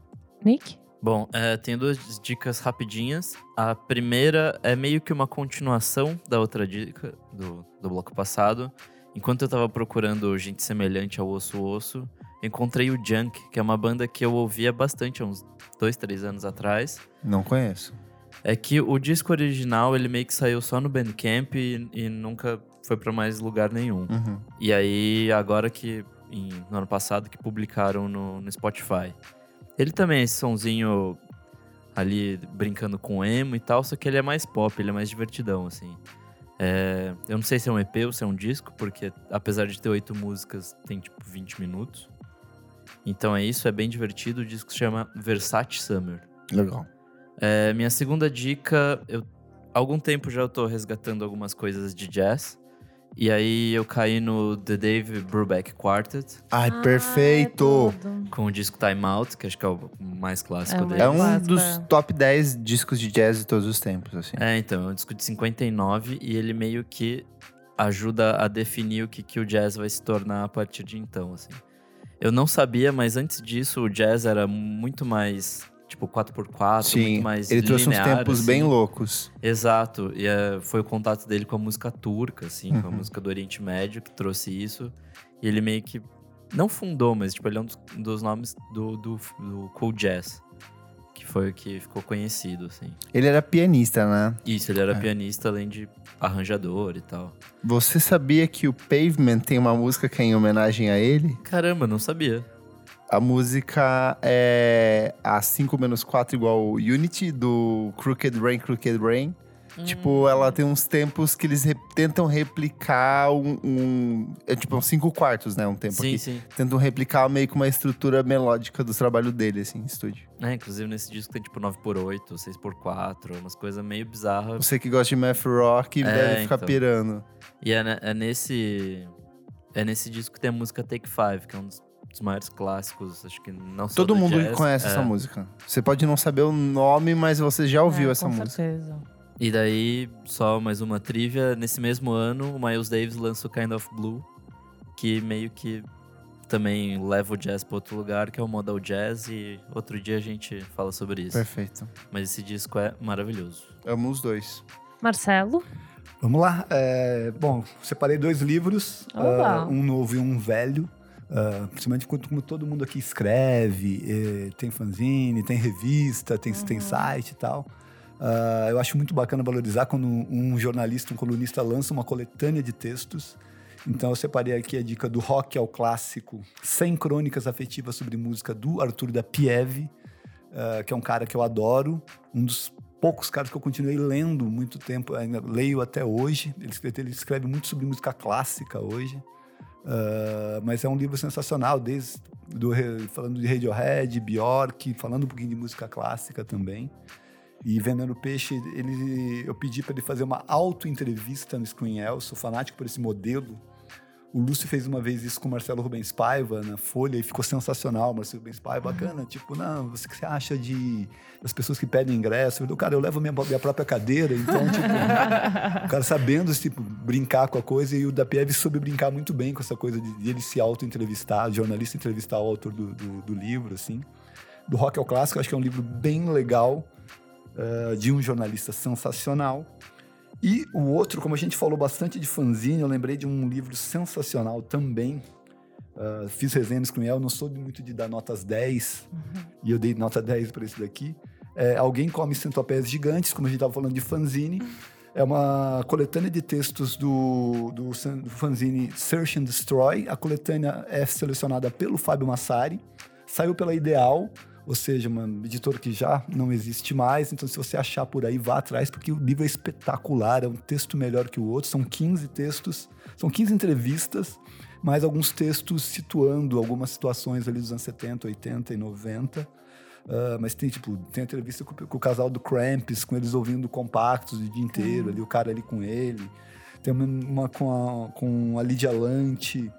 Nick? Bom, é, tenho duas dicas rapidinhas. A primeira é meio que uma continuação da outra dica do, do bloco passado. Enquanto eu tava procurando gente semelhante ao Osso Osso, encontrei o Junk, que é uma banda que eu ouvia bastante há uns dois, três anos atrás. Não conheço. É que o disco original, ele meio que saiu só no Bandcamp e, e nunca foi pra mais lugar nenhum. Uhum. E aí, agora que, em- no ano passado, que publicaram no, no Spotify. Ele também é esse sonzinho ali brincando com emo e tal, só que ele é mais pop, ele é mais divertidão, assim. É, eu não sei se é um EP ou se é um disco, porque apesar de ter oito músicas, tem tipo 20 minutos. Então é isso, é bem divertido. O disco se chama Versace Summer. Legal. É, minha segunda dica, eu há algum tempo já eu tô resgatando algumas coisas de jazz. E aí eu caí no The Dave Brubeck Quartet, Ai, Ah, perfeito! é com o disco Time Out, que acho que é o mais clássico É dele. É um Clássico, dos é. top 10 discos de jazz de todos os tempos, assim. É, então, é um disco de 59 e ele meio que ajuda a definir o que, que o jazz vai se tornar a partir de então, assim. Eu não sabia, mas antes disso o jazz era muito mais tipo 4x4, Sim, muito mais ele trouxe uns linear, tempos assim. bem loucos. Exato, e é, foi o contato dele com a música turca, assim, com a Uhum. música do Oriente Médio que trouxe isso. E ele meio que não fundou, mas tipo, ele é um dos, dos nomes do, do, do cool jazz, que foi o que ficou conhecido, assim. Ele era pianista, né? Isso, ele era É. pianista além de arranjador e tal. Você sabia que o Pavement tem uma música que é em homenagem a ele? Caramba, não sabia. A música é a 5 menos 4 igual Unity, do Crooked Rain, Crooked Rain. Tipo, ela tem uns tempos que eles re- tentam replicar um, um- É tipo 5 quartos, né? Um tempo Sim, aqui. sim. Tentam replicar meio que uma estrutura melódica do trabalho dele, assim, em estúdio. É, inclusive nesse disco tem tipo 9x8, 6x4, umas coisas meio bizarras. Você que gosta de math rock É, deve ficar então. pirando. E é, ne- é nesse. É nesse disco que tem a música Take Five, que é um dos, dos maiores clássicos, acho que não só Todo do mundo jazz, conhece é. essa música. Você pode não saber o nome, mas você já ouviu É, essa com música. certeza. E daí, só mais uma trivia, nesse mesmo ano, o Miles Davis lança o Kind of Blue, que meio que também leva o jazz para outro lugar, que é o modal jazz, e outro dia a gente fala sobre isso. Perfeito. Mas esse disco é maravilhoso. Amo os dois. Marcelo? Vamos lá. É, bom, separei dois livros, ah, um novo e um velho. Ah, principalmente quando como todo mundo aqui escreve, eh, tem fanzine, tem revista, tem, tem site e tal. Ah, eu acho muito bacana valorizar quando um jornalista, um colunista lança uma coletânea de textos. Então eu separei aqui a dica do Rock ao Clássico, 100 crônicas afetivas sobre música do Arthur da Pieve, ah, que é um cara que eu adoro, um dos poucos caras que eu continuei lendo muito tempo, ainda leio até hoje. Ele, ele escreve muito sobre música clássica hoje. Ah, mas é um livro sensacional, desde do, falando de Radiohead, Bjork, falando um pouquinho de música clássica também. E Vendendo Peixe, ele, eu pedi para ele fazer uma auto-entrevista no Screen El, sou fanático por esse modelo. O Lúcio fez uma vez isso com o Marcelo Rubens Paiva na Folha e ficou sensacional. Marcelo Rubens Paiva, bacana. Tipo, não, você, que você acha de das pessoas que pedem ingresso? Eu cara, eu levo minha, minha própria cadeira, então, [laughs] tipo, o cara sabendo, tipo, brincar com a coisa. E o da Pieve soube brincar muito bem com essa coisa de, de ele se auto-entrevistar, jornalista entrevistar o autor do, do, do livro, assim. Do Rock ao Clássico, acho que é um livro bem legal, eh, de um jornalista sensacional. E o outro, como a gente falou bastante de fanzine, eu lembrei de um livro sensacional também. Ah, fiz resenhas com ele, não sou muito de dar notas 10, e eu dei nota 10 para esse daqui. É, Alguém Come Centopéias Gigantes, como a gente estava falando de fanzine. É uma coletânea de textos do, do, do fanzine Search and Destroy. A coletânea é selecionada pelo Fábio Massari. Saiu pela Ideal, ou seja, uma editora que já não existe mais. Então, se você achar por aí, vá atrás, porque o livro é espetacular. É um texto melhor que o outro. São 15 textos, são 15 entrevistas, mais alguns textos situando algumas situações ali dos anos 70, 80 e 90. Ah, mas tem, tipo, tem entrevista com, com o casal do Cramps, com eles ouvindo compactos o dia inteiro, ali, o cara ali com ele. Tem uma, uma com, a, com a Lídia Lante.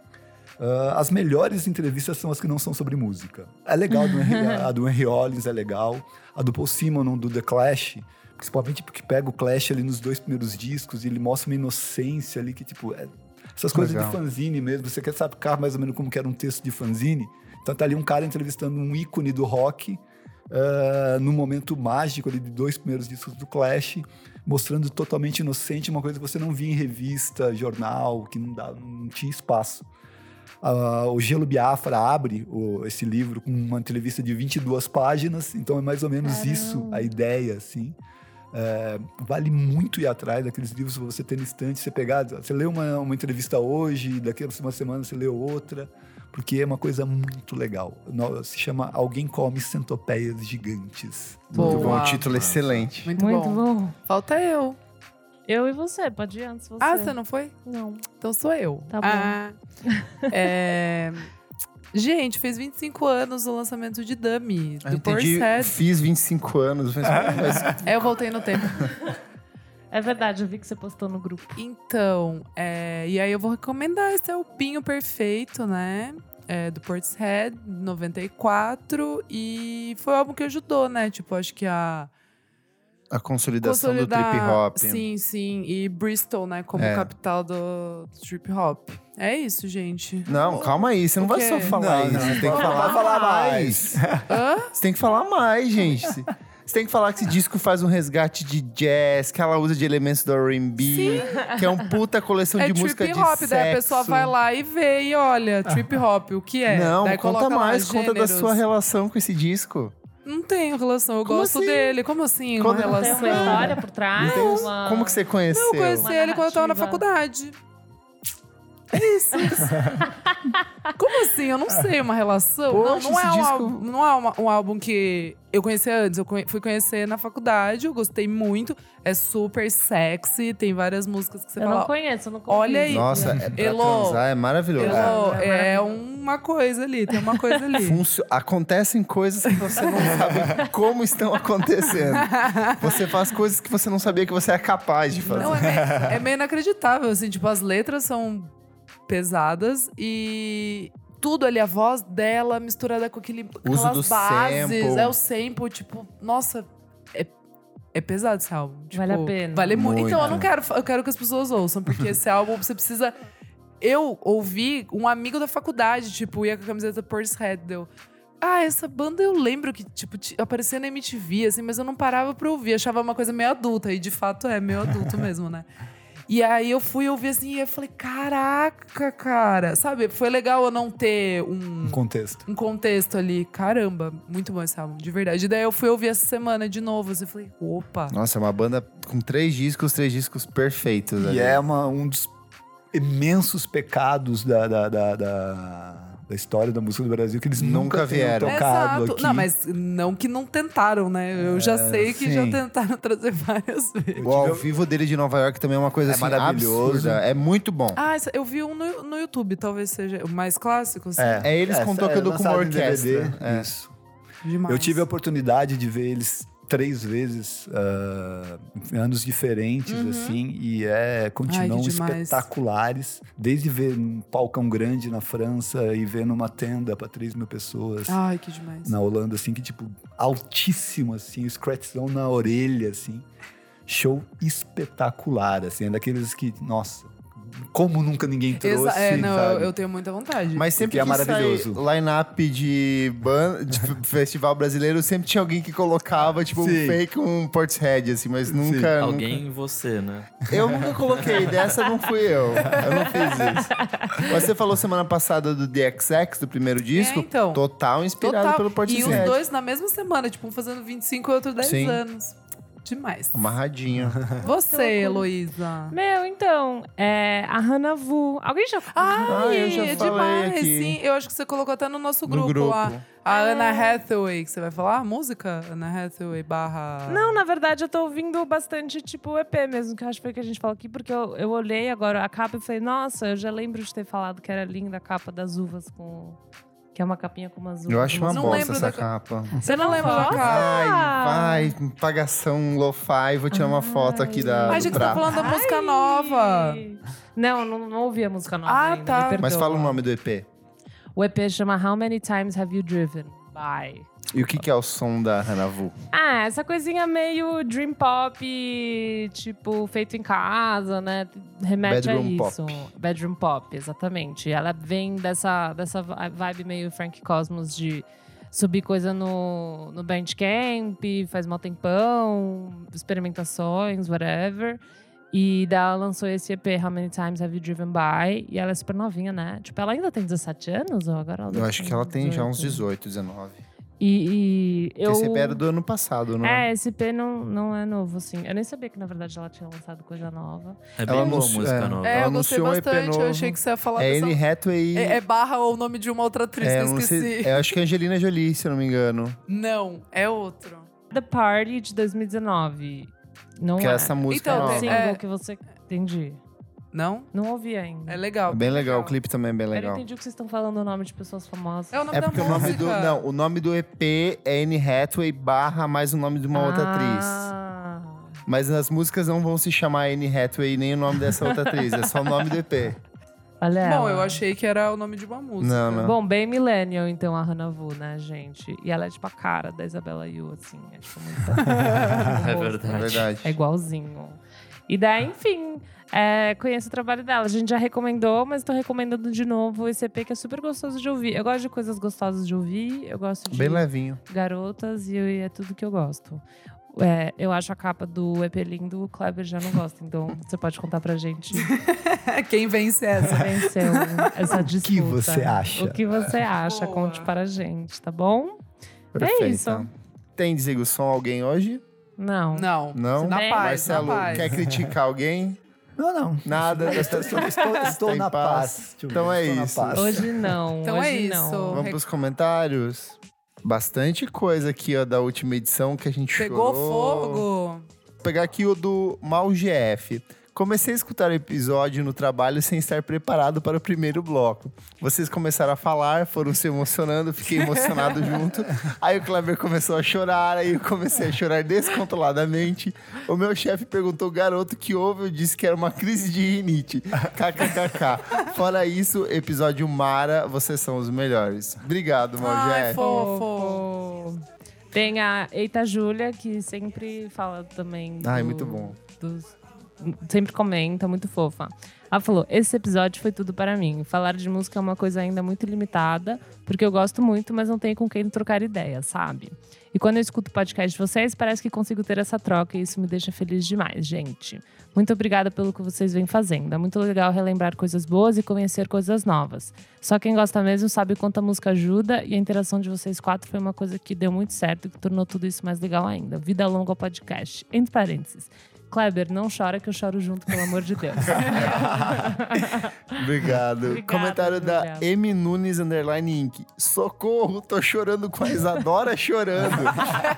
Ah, as melhores entrevistas são as que não são sobre música. É legal, a do Henry, [laughs] a do Henry Rollins é legal. A do Paul Simon, do The Clash, principalmente porque pega o Clash ali nos dois primeiros discos e ele mostra uma inocência ali que, tipo, é- essas coisas Legal. de fanzine mesmo. Você quer saber mais ou menos como que era um texto de fanzine? Então tá ali um cara entrevistando um ícone do rock ah, no momento mágico ali de dois primeiros discos do Clash, mostrando totalmente inocente uma coisa que você não via em revista, jornal, que não, dá, não tinha espaço. Ah, o Gelo Biafra abre o- esse livro com uma entrevista de 22 páginas, então é mais ou menos isso Caramba. a ideia, assim. É, vale muito ir atrás daqueles livros pra você ter no estante, você pegar, você lê uma, uma entrevista hoje, daqui a uma semana você lê outra, porque é uma coisa muito legal. No- Se chama Alguém Come Centopeias Gigantes. Muito bom, Boa. um título excelente. Muito, Muito bom. bom. Falta eu. Eu e você, pode ir antes você. Ah, você não foi? Não. Então sou eu. Tá bom. Ah, é... Gente, fez 25 anos o lançamento de Dummy, do entendi, Porset. fiz 25 anos, mas, mas É, eu voltei no tempo. É verdade, eu vi que você postou no grupo. Então, é, e aí eu vou recomendar esse é o Pinho Perfeito, né? É, do Portishead, 94. E foi o álbum que ajudou, né? Tipo, acho que a. a consolidação consolidar- do trip hop. Sim, sim. E Bristol, né? Como É. capital do, trip hop. É isso, gente. Não, calma aí, você não vai só falar Não, isso. não, Você tem que falar, falar mais. Hã? Você tem que falar mais, gente. Você tem que falar que esse disco faz um resgate de jazz, que ela usa de elementos do R&B, que é um puta coleção É de música trip de hop, sexo. daí a pessoa vai lá e vê e olha, trip hop, o que é? Não, daí conta mais, conta da sua relação com esse disco. Não tenho relação, eu Como gosto assim? dele. Como assim, Quando uma não Tem relação? uma história por trás. Não uma- Como que você conheceu? Eu conheci Uma ele quando eu tava na faculdade. É isso. [laughs] Como assim? Eu não sei uma relação. Poxa, não, não é, um, disco- álbum, não é uma- um álbum que eu conheci antes. Eu fui conhecer na faculdade, eu gostei muito. É super sexy, tem várias músicas que você Eu fala. não conheço, eu não conheço. Olha aí. Nossa, é pra Elo, transar, é maravilhoso. Elo, É. é uma coisa ali, tem uma coisa ali. Funcio- Acontecem coisas que você não sabe como estão acontecendo. Você faz coisas que você não sabia que você é capaz de fazer. Não, é meio, é meio inacreditável, assim, tipo, as letras são pesadas e tudo ali, a voz dela misturada com aquele, Uso aquelas do bases, sample. é o sample, tipo, nossa, é, é pesado esse álbum. Tipo, Vale a pena. Vale muito. Muito. Então, eu não quero, eu quero que as pessoas ouçam, porque [laughs] esse álbum você precisa... Eu ouvi um amigo da faculdade, tipo, ia com a camiseta Portishead, deu... Ah, essa banda eu lembro que, tipo, ti- aparecia na MTV, assim, mas eu não parava pra ouvir. Achava uma coisa meio adulta. E de fato é meio adulto mesmo, né? [laughs] E aí eu fui ouvir assim e eu falei, caraca, cara. Sabe, foi legal eu não ter um, Um contexto. um contexto ali. Caramba, muito bom esse álbum, de verdade. E daí eu fui ouvir essa semana de novo, assim, eu falei, opa. Nossa, é uma banda com três discos, três discos perfeitos. ali. E é uma- um dos imensos pecados da, da, da, da- da história da música do Brasil que eles Nunca nunca, vieram. tocado Exato. aqui. Não, mas não que não tentaram, né? Eu já sei que já sim. tentaram [laughs] trazer várias vezes. O ao vivo dele de Nova York também é uma coisa É assim maravilhoso. absurda. É muito bom. Ah, essa- eu vi um no, no YouTube, talvez seja o mais clássico, assim. É eles com tocando com uma em DVD, orquestra. É. Isso. Demais. Eu tive a oportunidade de ver eles três vezes em anos diferentes, assim, e é, continuam Uhum. Ai, espetaculares. Desde ver um palcão grande na França e ver numa tenda para 3 mil pessoas. Ai, que demais. na Holanda, assim, que tipo, altíssimo, assim, scratchzão na orelha, assim. Show espetacular, assim, é daqueles que, nossa, como nunca ninguém trouxe, Exa é, não, eu, sabe? eu tenho muita vontade. Mas sempre Porque é que maravilhoso. line-up de, ban- de [laughs] festival brasileiro, sempre tinha alguém que colocava, tipo, um Sim. fake, um Portishead, assim, mas nunca... Alguém em você, né? nunca- Eu nunca coloquei, dessa não fui eu. Eu não fiz isso. Mas você falou semana passada do DXX, do primeiro disco, É, então. total inspirado Total. pelo E Portishead. os dois na mesma semana, tipo, um fazendo 25 e outro 10 Sim. anos. Demais. Amarradinho. [laughs] Você, Heloísa. Meu, então, é a Hannah Vu. Alguém já. Ai, Ah, eu já é falei demais, aqui. sim. Eu acho que você colocou até no nosso No grupo, grupo. lá. A Anna Hathaway, que você vai falar? A música? Anna Hathaway barra... Não, na verdade, eu tô ouvindo bastante, tipo, o EP mesmo, que eu acho que foi o que a gente falou aqui, porque eu, eu olhei agora a capa e falei, nossa, eu já lembro de ter falado que era linda a capa das uvas com. Que é uma capinha com umas. Eu acho uma Não bosta essa da- capa. Você não lembra da capa? Vai, vai, pagação lo-fi. Vou tirar uma foto aqui da, Ai, do gente, tá falando da música nova. Não, não, não ouvi a música nova Ah, ainda, tá. Mas fala o nome do EP. O EP chama How Many Times Have You Driven? By. E o que, que é o som da Hanavu? Ah, essa coisinha meio dream pop, tipo, feito em casa, né? Remete Bedroom a isso. Bedroom pop, exatamente. Ela vem dessa, dessa vibe meio Frank Cosmos de subir coisa no, no Bandcamp, faz mal tempão, experimentações, whatever. E daí ela lançou esse EP, How Many Times Have You Driven By? E ela é super novinha, né? Tipo, ela ainda tem 17 anos? Ou agora ela Eu acho que ela tem já uns 18? 18, 19. E, e eu... Esse EP era do ano passado, né? É, esse EP não, não é novo, assim. Eu nem sabia que, na verdade, ela tinha lançado coisa nova. É bem Ela boa música é. nova. É, Ela eu gostei anunciou um EP bastante. Eu novo. achei que você ia falar É dessa... Anne Hathaway. É, é barra ou o nome de uma outra atriz, é, que eu não sei- esqueci. eu acho que é Angelina Jolie, se eu não me engano. Não, é outro. The Party, de 2019. Não Que é é. essa música Então, o nova. tem- single é- que você... Entendi. Não? Não ouvi ainda. É legal. É bem legal, o clipe também é bem Eu não legal. entendi o que vocês estão falando o nome de pessoas famosas. É o nome É da porque o nome do. música. Não, o nome do EP é Anne Hathaway barra mais o nome de uma outra atriz. Ah. Mas as músicas não vão se chamar Anne Hathaway nem o nome dessa outra atriz, é só o nome do EP. [laughs] Olha Bom, ela. eu achei que era o nome de uma música. Não, não. Bom, bem millennial, então, a Hannah Vu, né, gente? E ela é tipo a cara da Isabela Yu, assim. É tipo muito... [laughs] [laughs] É verdade. É verdade. É igualzinho. E daí, enfim, é, conheço o trabalho dela. A gente já recomendou, mas tô recomendando de novo esse EP que é super gostoso de ouvir. Eu gosto de coisas gostosas de ouvir, eu gosto de Bem levinho. garotas e é tudo que eu gosto. É, eu acho a capa do EP lindo, o Kleber já não gosta. Então, você pode contar pra gente [laughs] Quem vence essa? quem venceu essa O que disputa. você acha? O que você acha? Boa. Conte para a gente, tá bom? Perfeito. isso. Tem som alguém hoje? Não. Não. Não? Na Bem, paz, Marcelo, na paz. quer criticar alguém? [laughs] Não, não. Nada. Estou, estou, estou, estou Em na paz. Então é isso. Hoje não. Então hoje é isso. Não. Vamos pros comentários? Bastante coisa aqui, ó, da última edição que a gente Pegou chorou. fogo. Vou pegar aqui o do Mal GF. Comecei a escutar o episódio no trabalho sem estar preparado para o primeiro bloco. Vocês começaram a falar, foram se emocionando, fiquei emocionado [laughs] junto. Aí o Kleber começou a chorar, aí eu comecei a chorar descontroladamente. O meu chefe perguntou, garoto, que houve? Eu disse que era uma crise de rinite. KKKK. Fora isso, episódio Mara, vocês são os melhores. Obrigado, GF. fofo. Fofo. Tem a Eita Júlia, que sempre fala também. Ai, do- muito bom. dos- sempre comenta, muito fofa. Ela falou: esse episódio foi tudo para mim. Falar de música é uma coisa ainda muito limitada, porque eu gosto muito, mas não tenho com quem trocar ideia, sabe? E quando eu escuto o podcast de vocês, parece que consigo ter essa troca e isso me deixa feliz demais, gente. Muito obrigada pelo que vocês vêm fazendo. É muito legal relembrar coisas boas e conhecer coisas novas. Só quem gosta mesmo sabe quanto a música ajuda e a interação de vocês quatro foi uma coisa que deu muito certo e que tornou tudo isso mais legal ainda. Vida longa ao podcast. Entre parênteses. Kleber, não chora que eu choro junto, pelo amor de Deus. [laughs] Obrigado. Obrigada, Comentário da obrigada. M Nunes Underline Inc. Socorro, tô chorando com a Isadora chorando.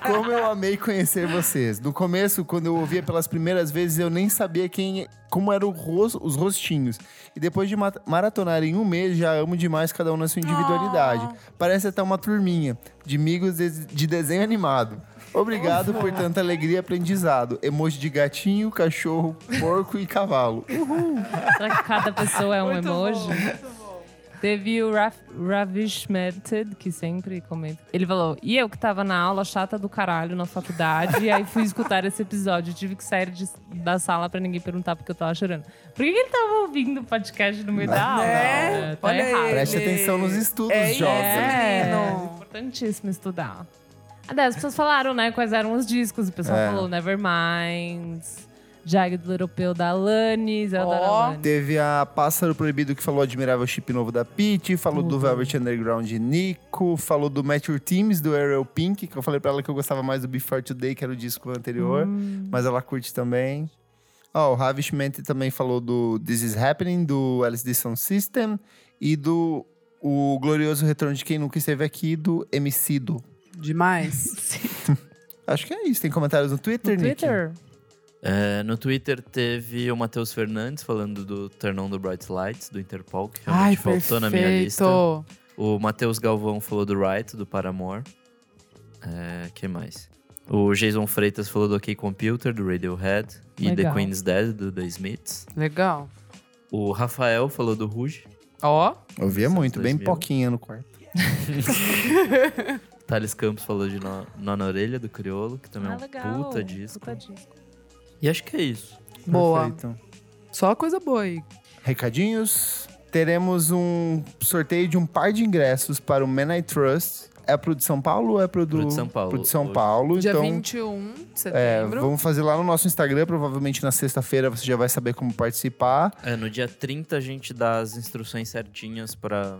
Como eu amei conhecer vocês. No começo, quando eu ouvia pelas primeiras vezes, eu nem sabia quem, como eram ros- os rostinhos. E depois de ma- maratonar em um mês, já amo demais cada um na sua individualidade. Parece até uma turminha de amigos de, de desenho animado. Obrigado por tanta alegria e aprendizado. Emoji de gatinho, cachorro, porco e cavalo. Será que cada pessoa é um Muito emoji? bom. Teve o Raf Ravishmented, que sempre comenta. Ele falou: E eu que tava na aula chata do caralho na faculdade, e aí fui escutar esse episódio. Tive que sair de- da sala pra ninguém perguntar porque eu tava chorando. Por que, que ele tava ouvindo o podcast no meio da aula? Né? É, Tá Olha errado. ele. Preste atenção nos estudos, É jovem. É, menino. importantíssimo estudar. Até as pessoas falaram, né, quais eram os discos. O pessoal É. falou Nevermind, Jagged Little Pill da Alanis, eu adoro Ó. Alanis. Teve a Pássaro Proibido que falou admirável chip novo da Peach, falou do. Velvet Underground de Nico, falou do Mature Teams do Ariel Pink, que eu falei pra ela que eu gostava mais do Before Today, que era o disco anterior, Hum. mas ela curte também. Ó, o Ravishment também falou do This Is Happening, do LSD Sound System e do o glorioso retorno de quem nunca esteve aqui, do Emicido. Demais. [laughs] Acho que é isso. Tem comentários no Twitter, No Nick? Twitter? É, no Twitter teve o Matheus Fernandes falando do Turn on the Bright Lights, do Interpol, que Ai, realmente perfeito. faltou na minha lista. O Matheus Galvão falou do Right, do Paramore. É, que mais? O Jason Freitas falou do OK Computer, do Radiohead. E The Legal. Queen's Dead, do The Smiths. Legal. O Rafael falou do Rouge. Ó. Ouvia São muito, bem 2000. pouquinho no quarto. [laughs] [laughs] Thales Campos falou de Nó, Nó na Orelha, do Criolo, que também Ah, é um legal. puta disco. Puta disco. E acho que é isso. Boa. Perfeito. Só coisa boa aí. Recadinhos. Teremos um sorteio de um par de ingressos para o Man I Trust. É pro de São Paulo ou é pro do... Pro de São Paulo, Pro de São hoje. Paulo. Dia então, 21 de é, setembro. vamos fazer lá no nosso Instagram. Provavelmente na sexta-feira você já vai saber como participar. É, no dia 30 a gente dá as instruções certinhas pra,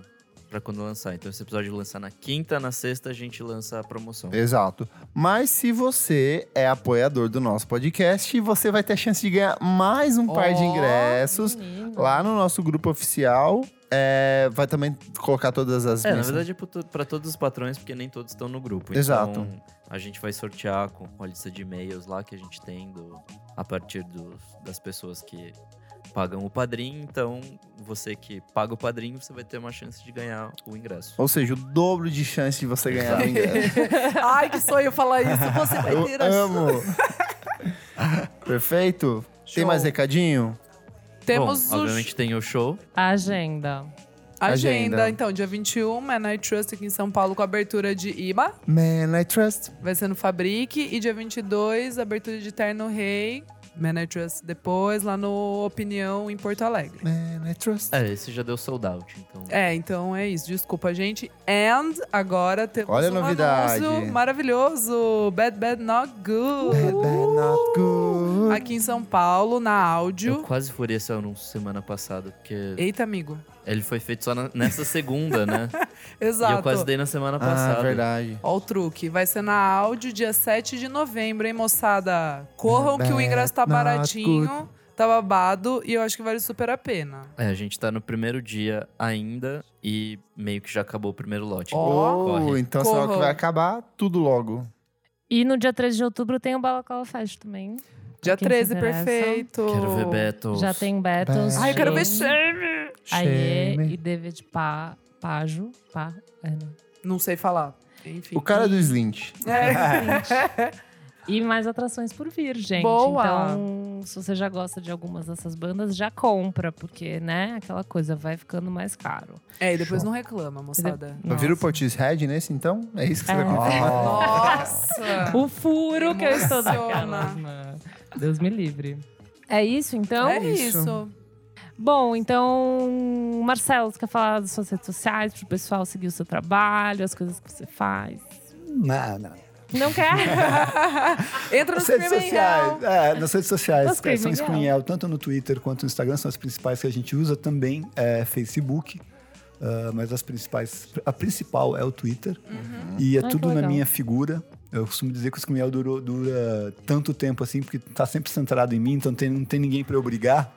pra quando lançar. Então esse episódio lançar na quinta, na sexta a gente lança a promoção. Exato. Mas se você é apoiador do nosso podcast, você vai ter a chance de ganhar mais um par de ingressos Menino. lá no nosso grupo oficial. É, vai também colocar todas as É, na verdade é pra todos os patrões, porque nem todos estão no grupo. Exato. Então, a gente vai sortear com a lista de e-mails lá que a gente tem do, a partir dos- das pessoas que pagam o padrinho. Então, você que paga o padrinho, você vai ter uma chance de ganhar o ingresso. Ou seja, o dobro de chance de você ganhar o ingresso. [laughs] Ai, que sonho falar isso. Você vai Eu ter a amo. [laughs] Perfeito. Tem Show. mais recadinho? Temos Bom, o obviamente tem o show. A agenda. agenda. agenda. Então, dia 21, Man I Trust aqui em São Paulo com abertura de IMA. Man, I trust. Vai ser no Fabrique. E dia 22, abertura de Terno Rei. Man I Trust depois, lá no Opinião em Porto Alegre. Man, I trust. É, esse já deu sold out, então. É, então é isso. Desculpa, gente. And agora temos Olha a um novidade. anúncio maravilhoso. Bad Bad Not Good. Bad, bad, not good. Aqui em São Paulo, na Eu áudio. quase furei esse anúncio semana passada, porque Eita, amigo. ele foi feito só na- nessa segunda, né? [laughs] Exato. E eu quase dei na semana Ah, passada. verdade. Ó o truque. Vai ser na áudio dia 7 de novembro, hein, moçada? Corram que o ingresso tá baratinho, tá babado e eu acho que vale super a pena. É, a gente tá no primeiro dia ainda e meio que já acabou o primeiro lote. Oh, Corre. então será que vai acabar tudo logo. E no dia 13 de outubro tem o Balaclava Fest também. Dia quem se 13, interessa. perfeito. Quero ver Battles. Já tem Battles. Ai, eu quero ver Shame, Shame. Aie e David pa, Pajo. Pa, é, não. Não sei falar. Enfim. O cara do Slint. É. [laughs] E mais atrações por vir, gente. Boa. Então, se você já gosta de algumas dessas bandas, já compra, porque, né, aquela coisa vai ficando mais caro. É, e depois não reclama, moçada. Vai vir o. Portishead nesse, então? É isso que você É. vai confirmar? Nossa! O furo que eu estou Emociona. Deus me livre. É isso, então? é isso. isso. Bom, então, Marcelo, você quer falar das suas redes sociais para o pessoal seguir o seu trabalho, as coisas que você faz? Não, não. Não quer? [laughs] Entra no Nas redes sociais, é, nas redes sociais, Screaming são Hell, tanto no Twitter quanto no Instagram, são as principais que a gente usa também, é Facebook, ah, mas as principais, a principal é o Twitter, e é Ai, tudo na minha figura. Eu costumo dizer que o Hell durou, dura tanto tempo assim, porque tá sempre centrado em mim, então tem- não tem ninguém para eu brigar.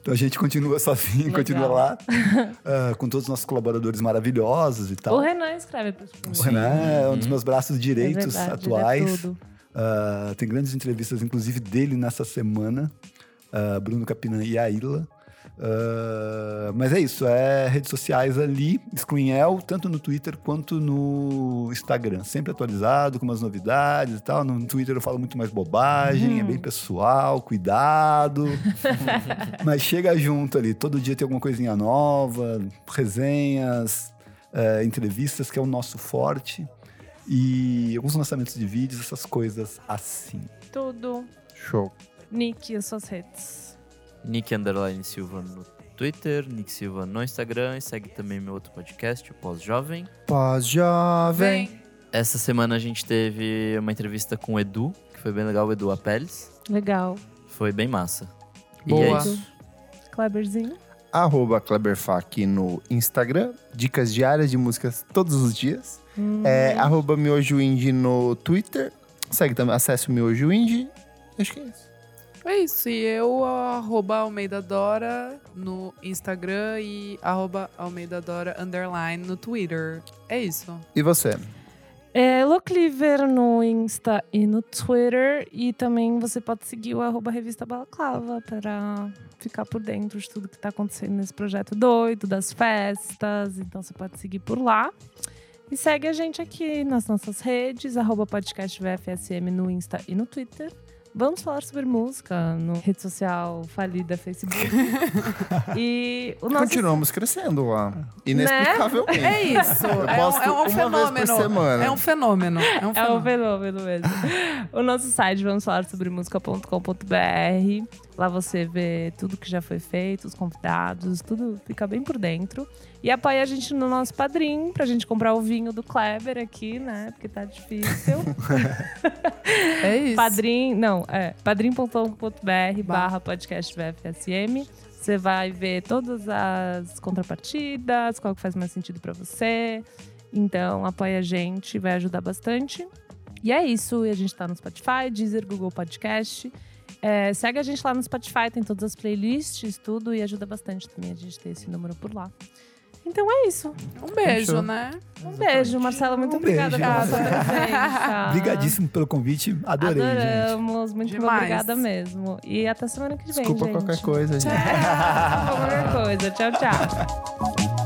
Então a gente continua sozinho, Legal. continua lá, [laughs] ah, com todos os nossos colaboradores maravilhosos e tal. o Renan escreve para O Renan é um dos meus braços direitos é verdade, atuais. É. Ah, tem grandes entrevistas, inclusive, dele nessa semana. Ah, Bruno Capinã e a Ilha. Ah, mas é isso, é redes sociais ali, Screenel, tanto no Twitter quanto no Instagram. Sempre atualizado, com umas novidades e tal. No Twitter eu falo muito mais bobagem, é bem pessoal, cuidado. [laughs] mas chega junto ali, todo dia tem alguma coisinha nova, resenhas, eh, entrevistas, que é o nosso forte. E alguns lançamentos de vídeos, essas coisas assim. Tudo. Show. Nick, as suas redes. Nick Underline Silva no Twitter, Nick Silva no Instagram e segue também meu outro podcast, o Pós-Jovem. Pós-jovem. Vem. Essa semana a gente teve uma entrevista com o Edu, que foi bem legal, o Edu Apeles. Legal. Foi bem massa. E Boa. é isso. Kleberzinho. Arroba Kleberfac no Instagram. Dicas diárias de músicas todos os dias. Hum. É, arroba Miojo Indie no Twitter. Segue também, acesse o Miojo Indie. Acho que é isso. É isso. E eu, arroba Almeida Dora no Instagram e arroba Almeida Dora underline no Twitter. É isso. E você? É Locliver no Insta e no Twitter. E também você pode seguir o arroba Revista Balaclava para ficar por dentro de tudo que está acontecendo nesse projeto doido, das festas. Então você pode seguir por lá. E segue a gente aqui nas nossas redes, arroba podcast VFSM no Insta e no Twitter. Vamos falar sobre música no rede social falida Facebook. [laughs] e o nosso Continuamos crescendo lá. Inexplicavelmente. É isso. Eu é um, é um uma vez por fenômeno. semana. É um fenômeno. É um É um fenômeno. fenômeno mesmo. o nosso site, vamos falar sobre música.com.br. Lá você vê tudo que já foi feito, os convidados, tudo fica bem por dentro. E apoia a gente no nosso padrinho, pra gente comprar o vinho do Kleber aqui, né? Porque tá difícil. [laughs] É isso. Padrim, não, é padrim.com.br barra podcast VFSM. Você vai ver todas as contrapartidas, qual que faz mais sentido pra você. Então, apoia a gente, vai ajudar bastante. E é isso, e a gente tá no Spotify, Deezer, Google Podcast. É, segue a gente lá no Spotify, tem todas as playlists, tudo, e ajuda bastante também a gente ter esse número por lá. Então é isso. Um beijo, Fechou. né? Um beijo, Marcela. Muito Um obrigada pela sua presença. Obrigadíssimo pelo convite, adorei, gente. Adoramos, muito Demais. obrigada mesmo. E até semana que vem, Desculpa gente. qualquer coisa, gente. Desculpa qualquer coisa. Tchau, tchau. [laughs]